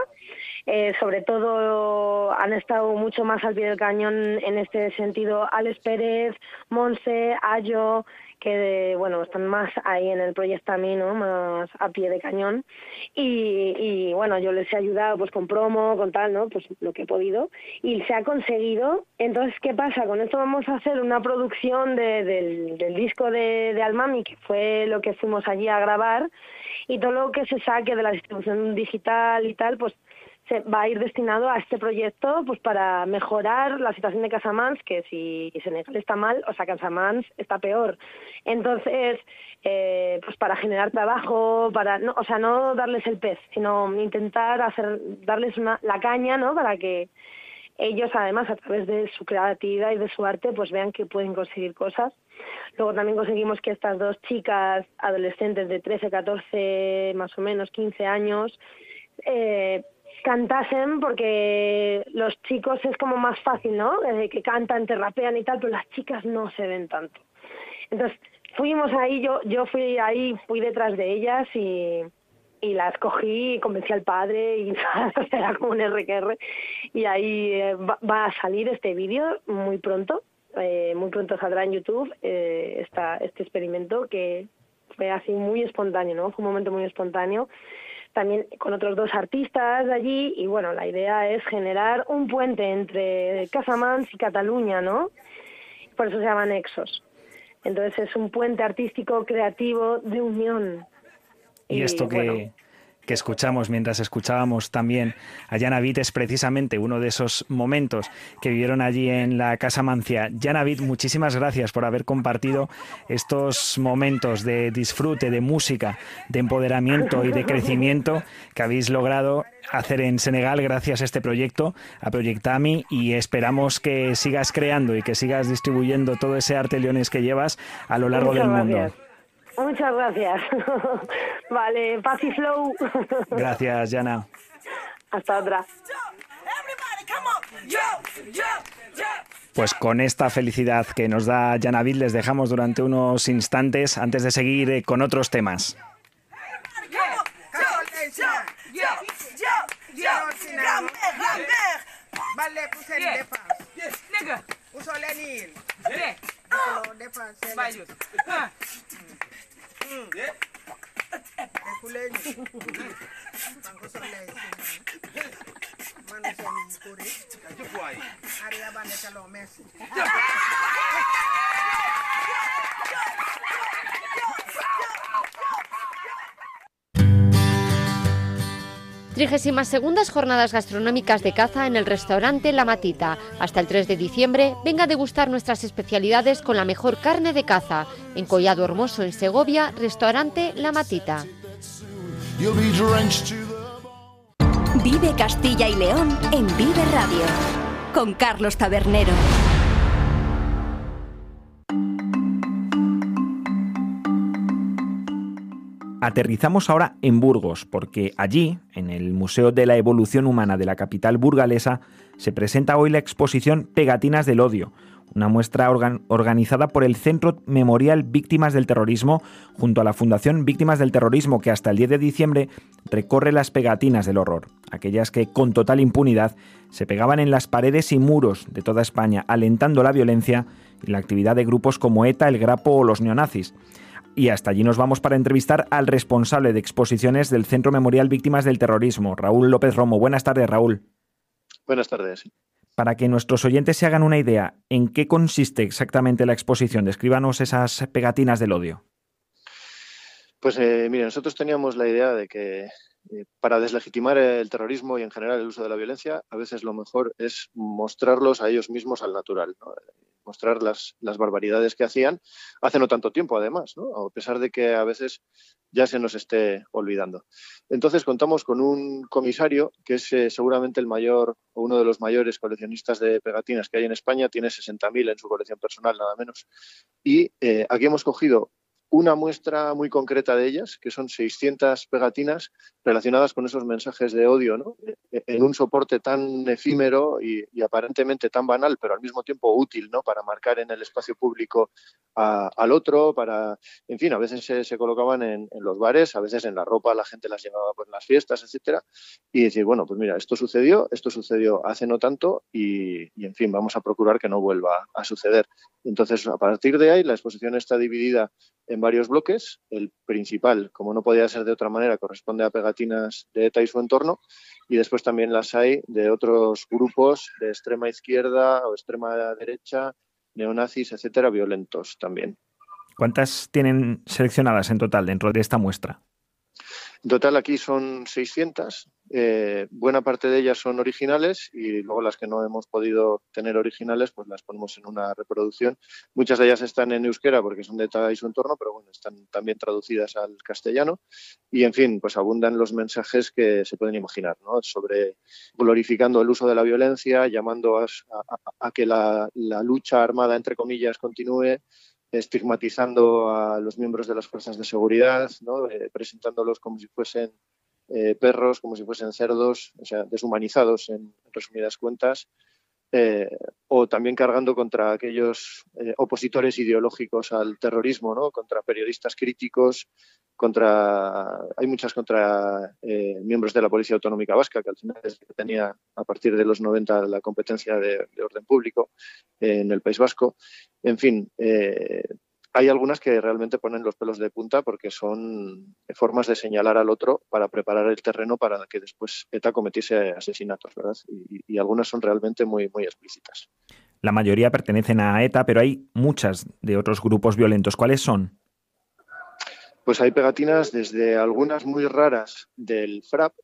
Eh, sobre todo han estado mucho más al pie del cañón en este sentido Alex Pérez, Monse, Ayo, que bueno están más ahí en el proyecto a mí, ¿no? Más a pie de cañón y, y bueno yo les he ayudado pues con promo, con tal, ¿no? Pues lo que he podido y se ha conseguido. Entonces qué pasa con esto vamos a hacer una producción de, del, del disco de, de Almami que fue lo que fuimos allí a grabar y todo lo que se saque de la distribución digital y tal pues se va a ir destinado a este proyecto pues para mejorar la situación de Casamance, que si Senegal está mal, o sea, Casamance está peor. Entonces, eh, pues para generar trabajo, para, no, o sea, no darles el pez, sino intentar hacer, darles una, la caña, ¿no? Para que ellos, además, a través de su creatividad y de su arte, pues vean que pueden conseguir cosas. Luego también conseguimos que estas dos chicas adolescentes de 13, 14, más o menos 15 años, eh, cantasen porque los chicos es como más fácil, ¿no? Eh, que cantan, te rapean y tal, pero las chicas no se ven tanto. Entonces, fuimos ahí, yo yo fui ahí, fui detrás de ellas y, y las cogí y convencí al padre y era como un RQR y ahí eh, va, a salir este vídeo muy pronto, eh, muy pronto saldrá en YouTube eh, esta, este experimento que fue así muy espontáneo, ¿no? Fue un momento muy espontáneo también con otros dos artistas de allí y bueno, la idea es generar un puente entre Casamance y Cataluña, ¿no? Por eso se llama Nexos. Entonces es un puente artístico creativo de unión. Y, esto que, que escuchamos mientras escuchábamos también a Yanavit es precisamente uno de esos momentos que vivieron allí en la Casa Mancia. Yanavit, muchísimas gracias por haber compartido estos momentos de disfrute, de música, de empoderamiento y de crecimiento que habéis logrado hacer en Senegal gracias a este proyecto, a Proyectami, y esperamos que sigas creando y que sigas distribuyendo todo ese arte leones que llevas a lo largo del mundo. Muchas gracias. vale, paz y flow. Gracias, Yana. Hasta otra. Pues con esta felicidad que nos da Yanavit les dejamos durante unos instantes antes de seguir eh, con otros temas. Ekuleni. Mangosolesi. Mangosolesi. Ari abane chalo mesi. 32 jornadas gastronómicas de caza en el restaurante La Matita. Hasta el 3 de diciembre, venga a degustar nuestras especialidades con la mejor carne de caza. En Collado Hermoso, en Segovia, restaurante La Matita. Vive Castilla y León en Vive Radio. Con Carlos Tabernero. Aterrizamos ahora en Burgos, porque allí, en el Museo de la Evolución Humana de la capital burgalesa, se presenta hoy la exposición Pegatinas del Odio, una muestra organizada por el Centro Memorial Víctimas del Terrorismo junto a la Fundación Víctimas del Terrorismo que hasta el 10 de diciembre recorre las pegatinas del horror, aquellas que con total impunidad se pegaban en las paredes y muros de toda España, alentando la violencia y la actividad de grupos como ETA, el Grapo o los neonazis. Y hasta allí nos vamos para entrevistar al responsable de exposiciones del Centro Memorial Víctimas del Terrorismo, Raúl López Romo. Buenas tardes, Raúl. Buenas tardes. Para que nuestros oyentes se hagan una idea, ¿en qué consiste exactamente la exposición? Descríbanos esas pegatinas del odio. Pues eh, mire, nosotros teníamos la idea de que eh, para deslegitimar el terrorismo y en general el uso de la violencia, a veces lo mejor es mostrarlos a ellos mismos al natural. ¿no? Mostrar las, barbaridades que hacían hace no tanto tiempo, además, a pesar de que a veces ya se nos esté olvidando. Entonces contamos con un comisario que es eh, seguramente el mayor o uno de los mayores coleccionistas de pegatinas que hay en España, tiene 60.000 en su colección personal, nada menos. Y eh, aquí hemos cogido una muestra muy concreta de ellas, que son 600 pegatinas relacionadas con esos mensajes de odio, ¿no? E, en un soporte tan efímero y, aparentemente tan banal, pero al mismo tiempo útil, ¿no? Para marcar en el espacio público al otro, para, en fin, a veces se, colocaban en, los bares, a veces en la ropa, la gente las llevaba por las fiestas, etcétera, y decir, bueno, pues mira, esto sucedió, esto sucedió hace no tanto y en fin, vamos a procurar que no vuelva a suceder. Entonces, a partir de ahí, la exposición está dividida en varios bloques. El principal, como no podía ser de otra manera, corresponde a pegatinas de ETA y su entorno. Y después también las hay de otros grupos de extrema izquierda o extrema derecha, neonazis, etcétera, violentos también. ¿Cuántas tienen seleccionadas en total dentro de esta muestra? Total aquí son 600. Eh, buena parte de ellas son originales y luego las que no hemos podido tener originales, pues las ponemos en una reproducción. Muchas de ellas están en euskera porque son de y su entorno, pero bueno, están también traducidas al castellano. Y en fin, pues abundan los mensajes que se pueden imaginar, ¿no? Sobre glorificando el uso de la violencia, llamando a, que la lucha armada, entre comillas, continúe, estigmatizando a los miembros de las fuerzas de seguridad, eh, presentándolos como si fuesen eh, perros, como si fuesen cerdos, o sea, deshumanizados en, resumidas cuentas, eh, o también cargando contra aquellos opositores ideológicos al terrorismo, contra periodistas críticos, contra hay muchas contra miembros de la Policía Autonómica Vasca, que al final tenía a partir de los 90 la competencia de orden público en el País Vasco, en fin, eh, hay algunas que realmente ponen los pelos de punta porque son formas de señalar al otro para preparar el terreno para que después ETA cometiese asesinatos, ¿verdad? Y, algunas son realmente muy, muy explícitas. La mayoría pertenecen a ETA, pero hay muchas de otros grupos violentos. ¿Cuáles son? Pues hay pegatinas desde algunas muy raras del FRAP,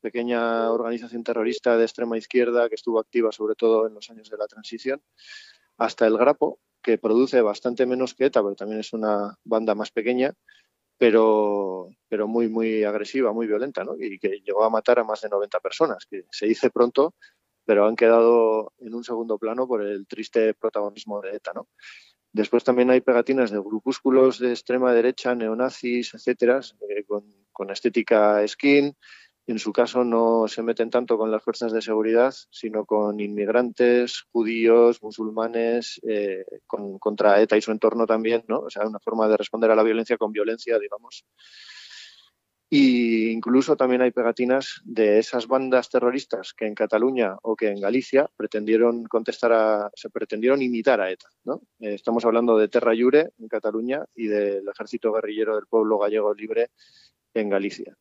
pequeña organización terrorista de extrema izquierda que estuvo activa sobre todo en los años de la transición, hasta el Grapo, que produce bastante menos que ETA, pero también es una banda más pequeña, pero, pero muy, muy agresiva, muy violenta, ¿no? y que llegó a matar a más de 90 personas, que se dice pronto, pero han quedado en un segundo plano por el triste protagonismo de ETA. ¿no? Después también hay pegatinas de grupúsculos de extrema derecha, neonazis, etcétera, eh, con, con estética skin, en su caso no se meten tanto con las fuerzas de seguridad, sino con inmigrantes, judíos, musulmanes, eh, contra ETA y su entorno también, ¿no? O sea, una forma de responder a la violencia con violencia, digamos. Y incluso también hay pegatinas de esas bandas terroristas que en Cataluña o que en Galicia pretendieron contestar a, se pretendieron imitar a ETA. ¿no? Eh, estamos hablando de Terra Llure en Cataluña y del ejército guerrillero del pueblo gallego libre en Galicia.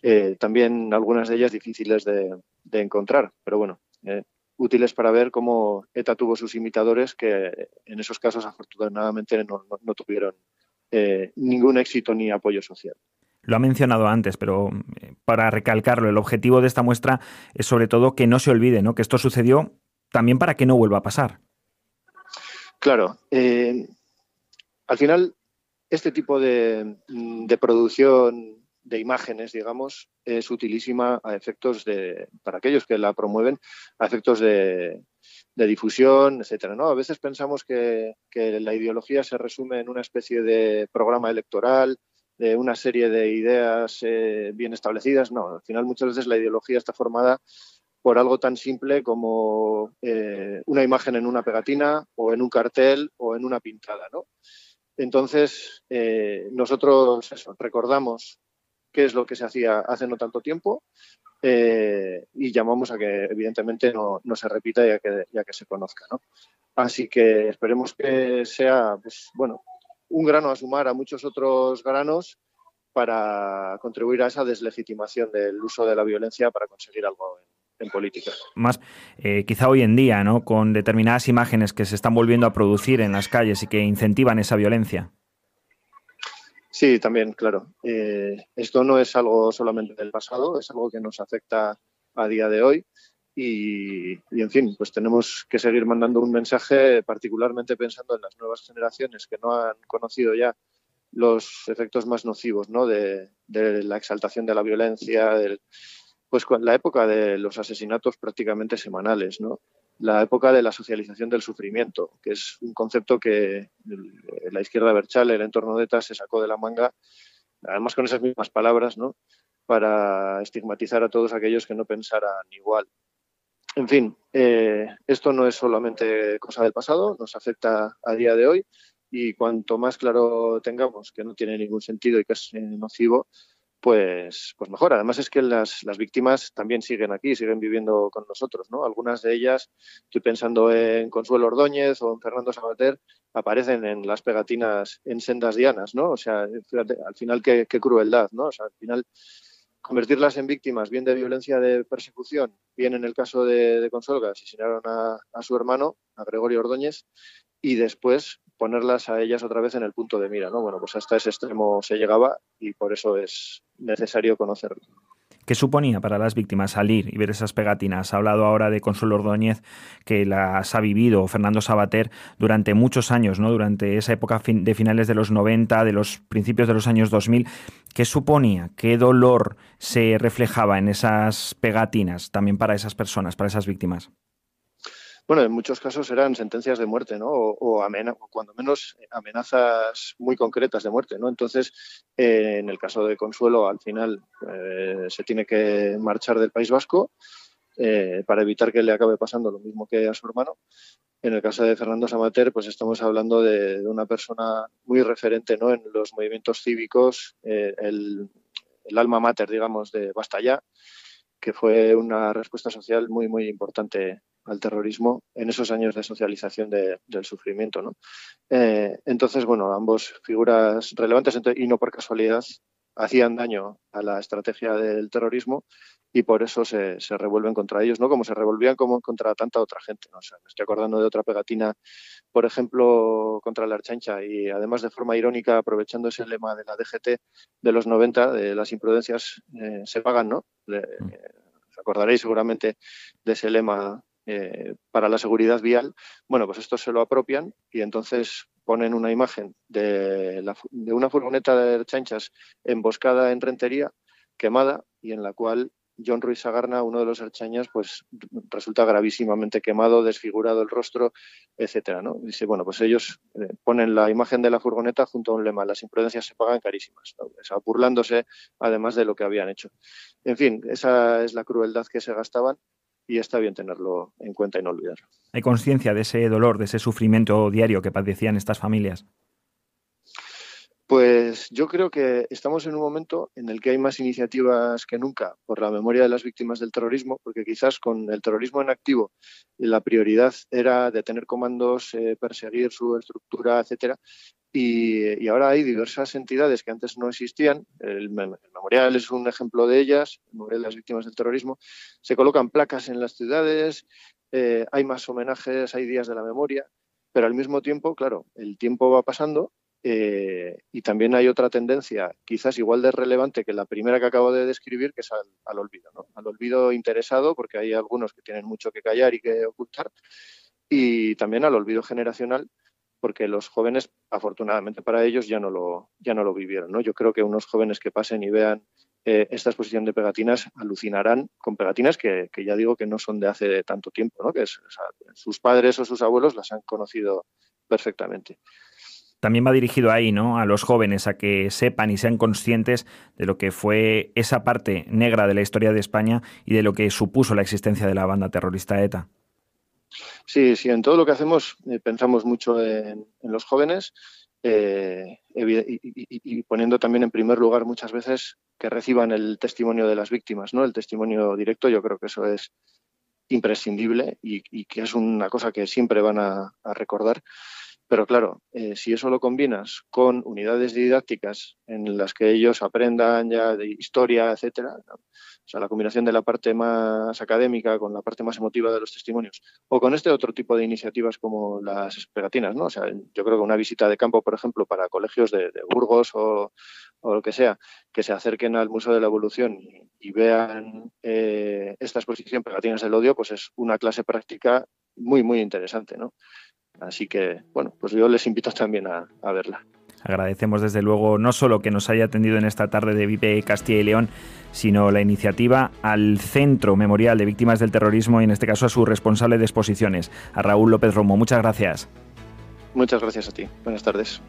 Eh, también algunas de ellas difíciles de, encontrar, pero bueno, eh, útiles para ver cómo ETA tuvo sus imitadores que en esos casos afortunadamente no, tuvieron ningún éxito ni apoyo social. Lo ha mencionado antes, pero para recalcarlo, el objetivo de esta muestra es sobre todo que no se olvide ¿no? que esto sucedió también para que no vuelva a pasar. Claro. al final, este tipo de, de producción de imágenes, digamos, es utilísima a efectos de, para aquellos que la promueven, a efectos de, difusión, etcétera. ¿no? A veces pensamos que, la ideología se resume en una especie de programa electoral, de una serie de ideas eh, bien establecidas. No, al final muchas veces la ideología está formada por algo tan simple como eh, una imagen en una pegatina o en un cartel o en una pintada. ¿no? Entonces, eh, nosotros recordamos qué es lo que se hacía hace no tanto tiempo eh, y llamamos a que evidentemente no, se repita y a que, que se conozca. Así que esperemos que sea pues, bueno, un grano a sumar a muchos otros granos para contribuir a esa deslegitimación del uso de la violencia para conseguir algo en, política. Más eh, quizá hoy en día, ¿no? con determinadas imágenes que se están volviendo a producir en las calles y que incentivan esa violencia. Sí, también, claro. Eh, esto no es algo solamente del pasado, es algo que nos afecta a día de hoy. Y, en fin, pues tenemos que seguir mandando un mensaje, particularmente pensando en las nuevas generaciones que no han conocido ya los efectos más nocivos ¿no? de, la exaltación de la violencia, del, pues con la época de los asesinatos prácticamente semanales, ¿no? la época de la socialización del sufrimiento, que es un concepto que la izquierda Berchal, el entorno de ETA, se sacó de la manga, además con esas mismas palabras, ¿no? para estigmatizar a todos aquellos que no pensaran igual. En fin, eh, esto no es solamente cosa del pasado, nos afecta a día de hoy y cuanto más claro tengamos que no tiene ningún sentido y que es nocivo, pues, pues mejor. Además es que las, las, víctimas también siguen aquí, siguen viviendo con nosotros, ¿no? Algunas de ellas, estoy pensando en Consuelo Ordóñez o en Fernando Sabater, aparecen en las pegatinas en sendas dianas, ¿no? O sea, al final qué, qué crueldad, ¿no? O sea, al final convertirlas en víctimas, bien de violencia de persecución, bien en el caso de, que asesinaron a, a, su hermano, a Gregorio Ordóñez, y después ponerlas a ellas otra vez en el punto de mira, ¿no? Bueno, pues hasta ese extremo se llegaba y por eso es necesario conocerlo. ¿Qué suponía para las víctimas salir y ver esas pegatinas? Ha hablado ahora de Consuelo Ordóñez, que las ha vivido Fernando Sabater durante muchos años, ¿no? durante esa época de finales de los 90, de los principios de los años 2000. ¿Qué suponía? ¿Qué dolor se reflejaba en esas pegatinas también para esas personas, para esas víctimas? Bueno, en muchos casos eran sentencias de muerte, ¿no? O, cuando menos amenazas muy concretas de muerte, ¿no? Entonces, eh, en el caso de Consuelo, al final eh, se tiene que marchar del País Vasco eh, para evitar que le acabe pasando lo mismo que a su hermano. En el caso de Fernando Samater, pues estamos hablando de, una persona muy referente, ¿no? En los movimientos cívicos, el alma mater, digamos, de Basta Ya, que fue una respuesta social muy, muy importante al terrorismo en esos años de socialización del sufrimiento. ¿no? Eh, entonces, bueno, ambos figuras relevantes y no por casualidad hacían daño a la estrategia del terrorismo y por eso se, revuelven contra ellos, ¿no? Como se revolvían como contra tanta otra gente. ¿no? me estoy acordando de otra pegatina, por ejemplo, contra la Archancha y además de forma irónica, aprovechando ese lema de la DGT de los 90, de las imprudencias eh, se pagan, ¿no? Mm. Eh, os acordaréis seguramente de ese lema eh, para la seguridad vial, bueno, pues esto se lo apropian y entonces ponen una imagen de, una furgoneta de chanchas emboscada en Rentería, quemada, y en la cual John Ruiz Sagarna, uno de los archañas, pues resulta gravísimamente quemado, desfigurado el rostro, etcétera, ¿no? Dice, bueno, pues ellos eh, ponen la imagen de la furgoneta junto a un lema, las imprudencias se pagan carísimas, burlándose además de lo que habían hecho. En fin, esa es la crueldad que se gastaban y está bien tenerlo en cuenta y no olvidarlo. ¿Hay conciencia de ese dolor, de ese sufrimiento diario que padecían estas familias? Pues yo creo que estamos en un momento en el que hay más iniciativas que nunca por la memoria de las víctimas del terrorismo, porque quizás con el terrorismo en activo la prioridad era detener comandos, eh, perseguir su estructura, etcétera, y, ahora hay diversas entidades que antes no existían. El, memorial es un ejemplo de ellas, el memorial de las víctimas del terrorismo. Se colocan placas en las ciudades, eh, hay más homenajes, hay días de la memoria, pero al mismo tiempo, claro, el tiempo va pasando eh, y también hay otra tendencia, quizás igual de relevante que la primera que acabo de describir, que es al, olvido, al olvido interesado, porque hay algunos que tienen mucho que callar y que ocultar, y también al olvido generacional porque los jóvenes, afortunadamente para ellos, ya no lo, ya no lo vivieron. ¿no? Yo creo que unos jóvenes que pasen y vean eh, esta exposición de pegatinas alucinarán con pegatinas que, ya digo que no son de hace tanto tiempo, ¿no? que sus padres o sus abuelos las han conocido perfectamente también va dirigido ahí, ¿no? A los jóvenes, a que sepan y sean conscientes de lo que fue esa parte negra de la historia de España y de lo que supuso la existencia de la banda terrorista ETA. Sí, sí, en todo lo que hacemos eh, pensamos mucho en, los jóvenes eh, y, poniendo también en primer lugar muchas veces que reciban el testimonio de las víctimas, ¿no? El testimonio directo, yo creo que eso es imprescindible y, que es una cosa que siempre van a, recordar. Pero claro, eh, si eso lo combinas con unidades didácticas en las que ellos aprendan ya de historia, etcétera, o sea, la combinación de la parte más académica con la parte más emotiva de los testimonios, o con este otro tipo de iniciativas como las pegatinas, ¿no? O sea, yo creo que una visita de campo, por ejemplo, para colegios de, Burgos o, lo que sea, que se acerquen al Museo de la Evolución y, vean eh, esta exposición Pegatinas del Odio, pues es una clase práctica muy, muy interesante, ¿no? Así que, bueno, pues yo les invito también a verla. Agradecemos desde luego no solo que nos haya atendido en esta tarde de Vive Castilla y León, sino la iniciativa al Centro Memorial de Víctimas del Terrorismo y en este caso a su responsable de exposiciones, a Raúl López Romo. Muchas gracias. Muchas gracias a ti. Buenas tardes.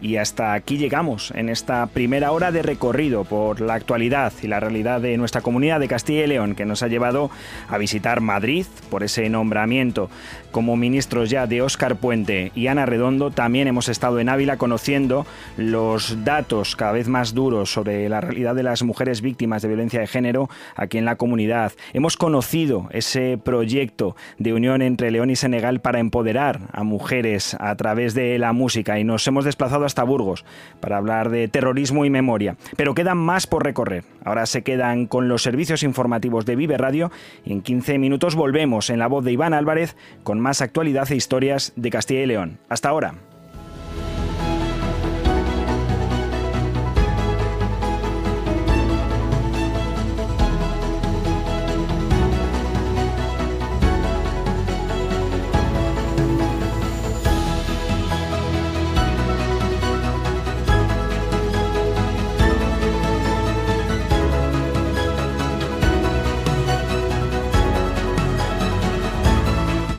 Y hasta aquí llegamos en esta primera hora de recorrido por la actualidad y la realidad de nuestra comunidad de Castilla y León, que nos ha llevado a visitar Madrid por ese nombramiento como ministros ya de Óscar Puente y Ana Redondo. También hemos estado en Ávila conociendo los datos cada vez más duros sobre la realidad de las mujeres víctimas de violencia de género aquí en la comunidad. Hemos conocido ese proyecto de unión entre León y Senegal para empoderar a mujeres a través de la música y nos hemos desplazado hasta Burgos para hablar de terrorismo y memoria. Pero quedan más por recorrer. Ahora se quedan con los servicios informativos de Vive Radio y en 15 minutos volvemos en la voz de Iván Álvarez con más actualidad e historias de Castilla y León. Hasta ahora.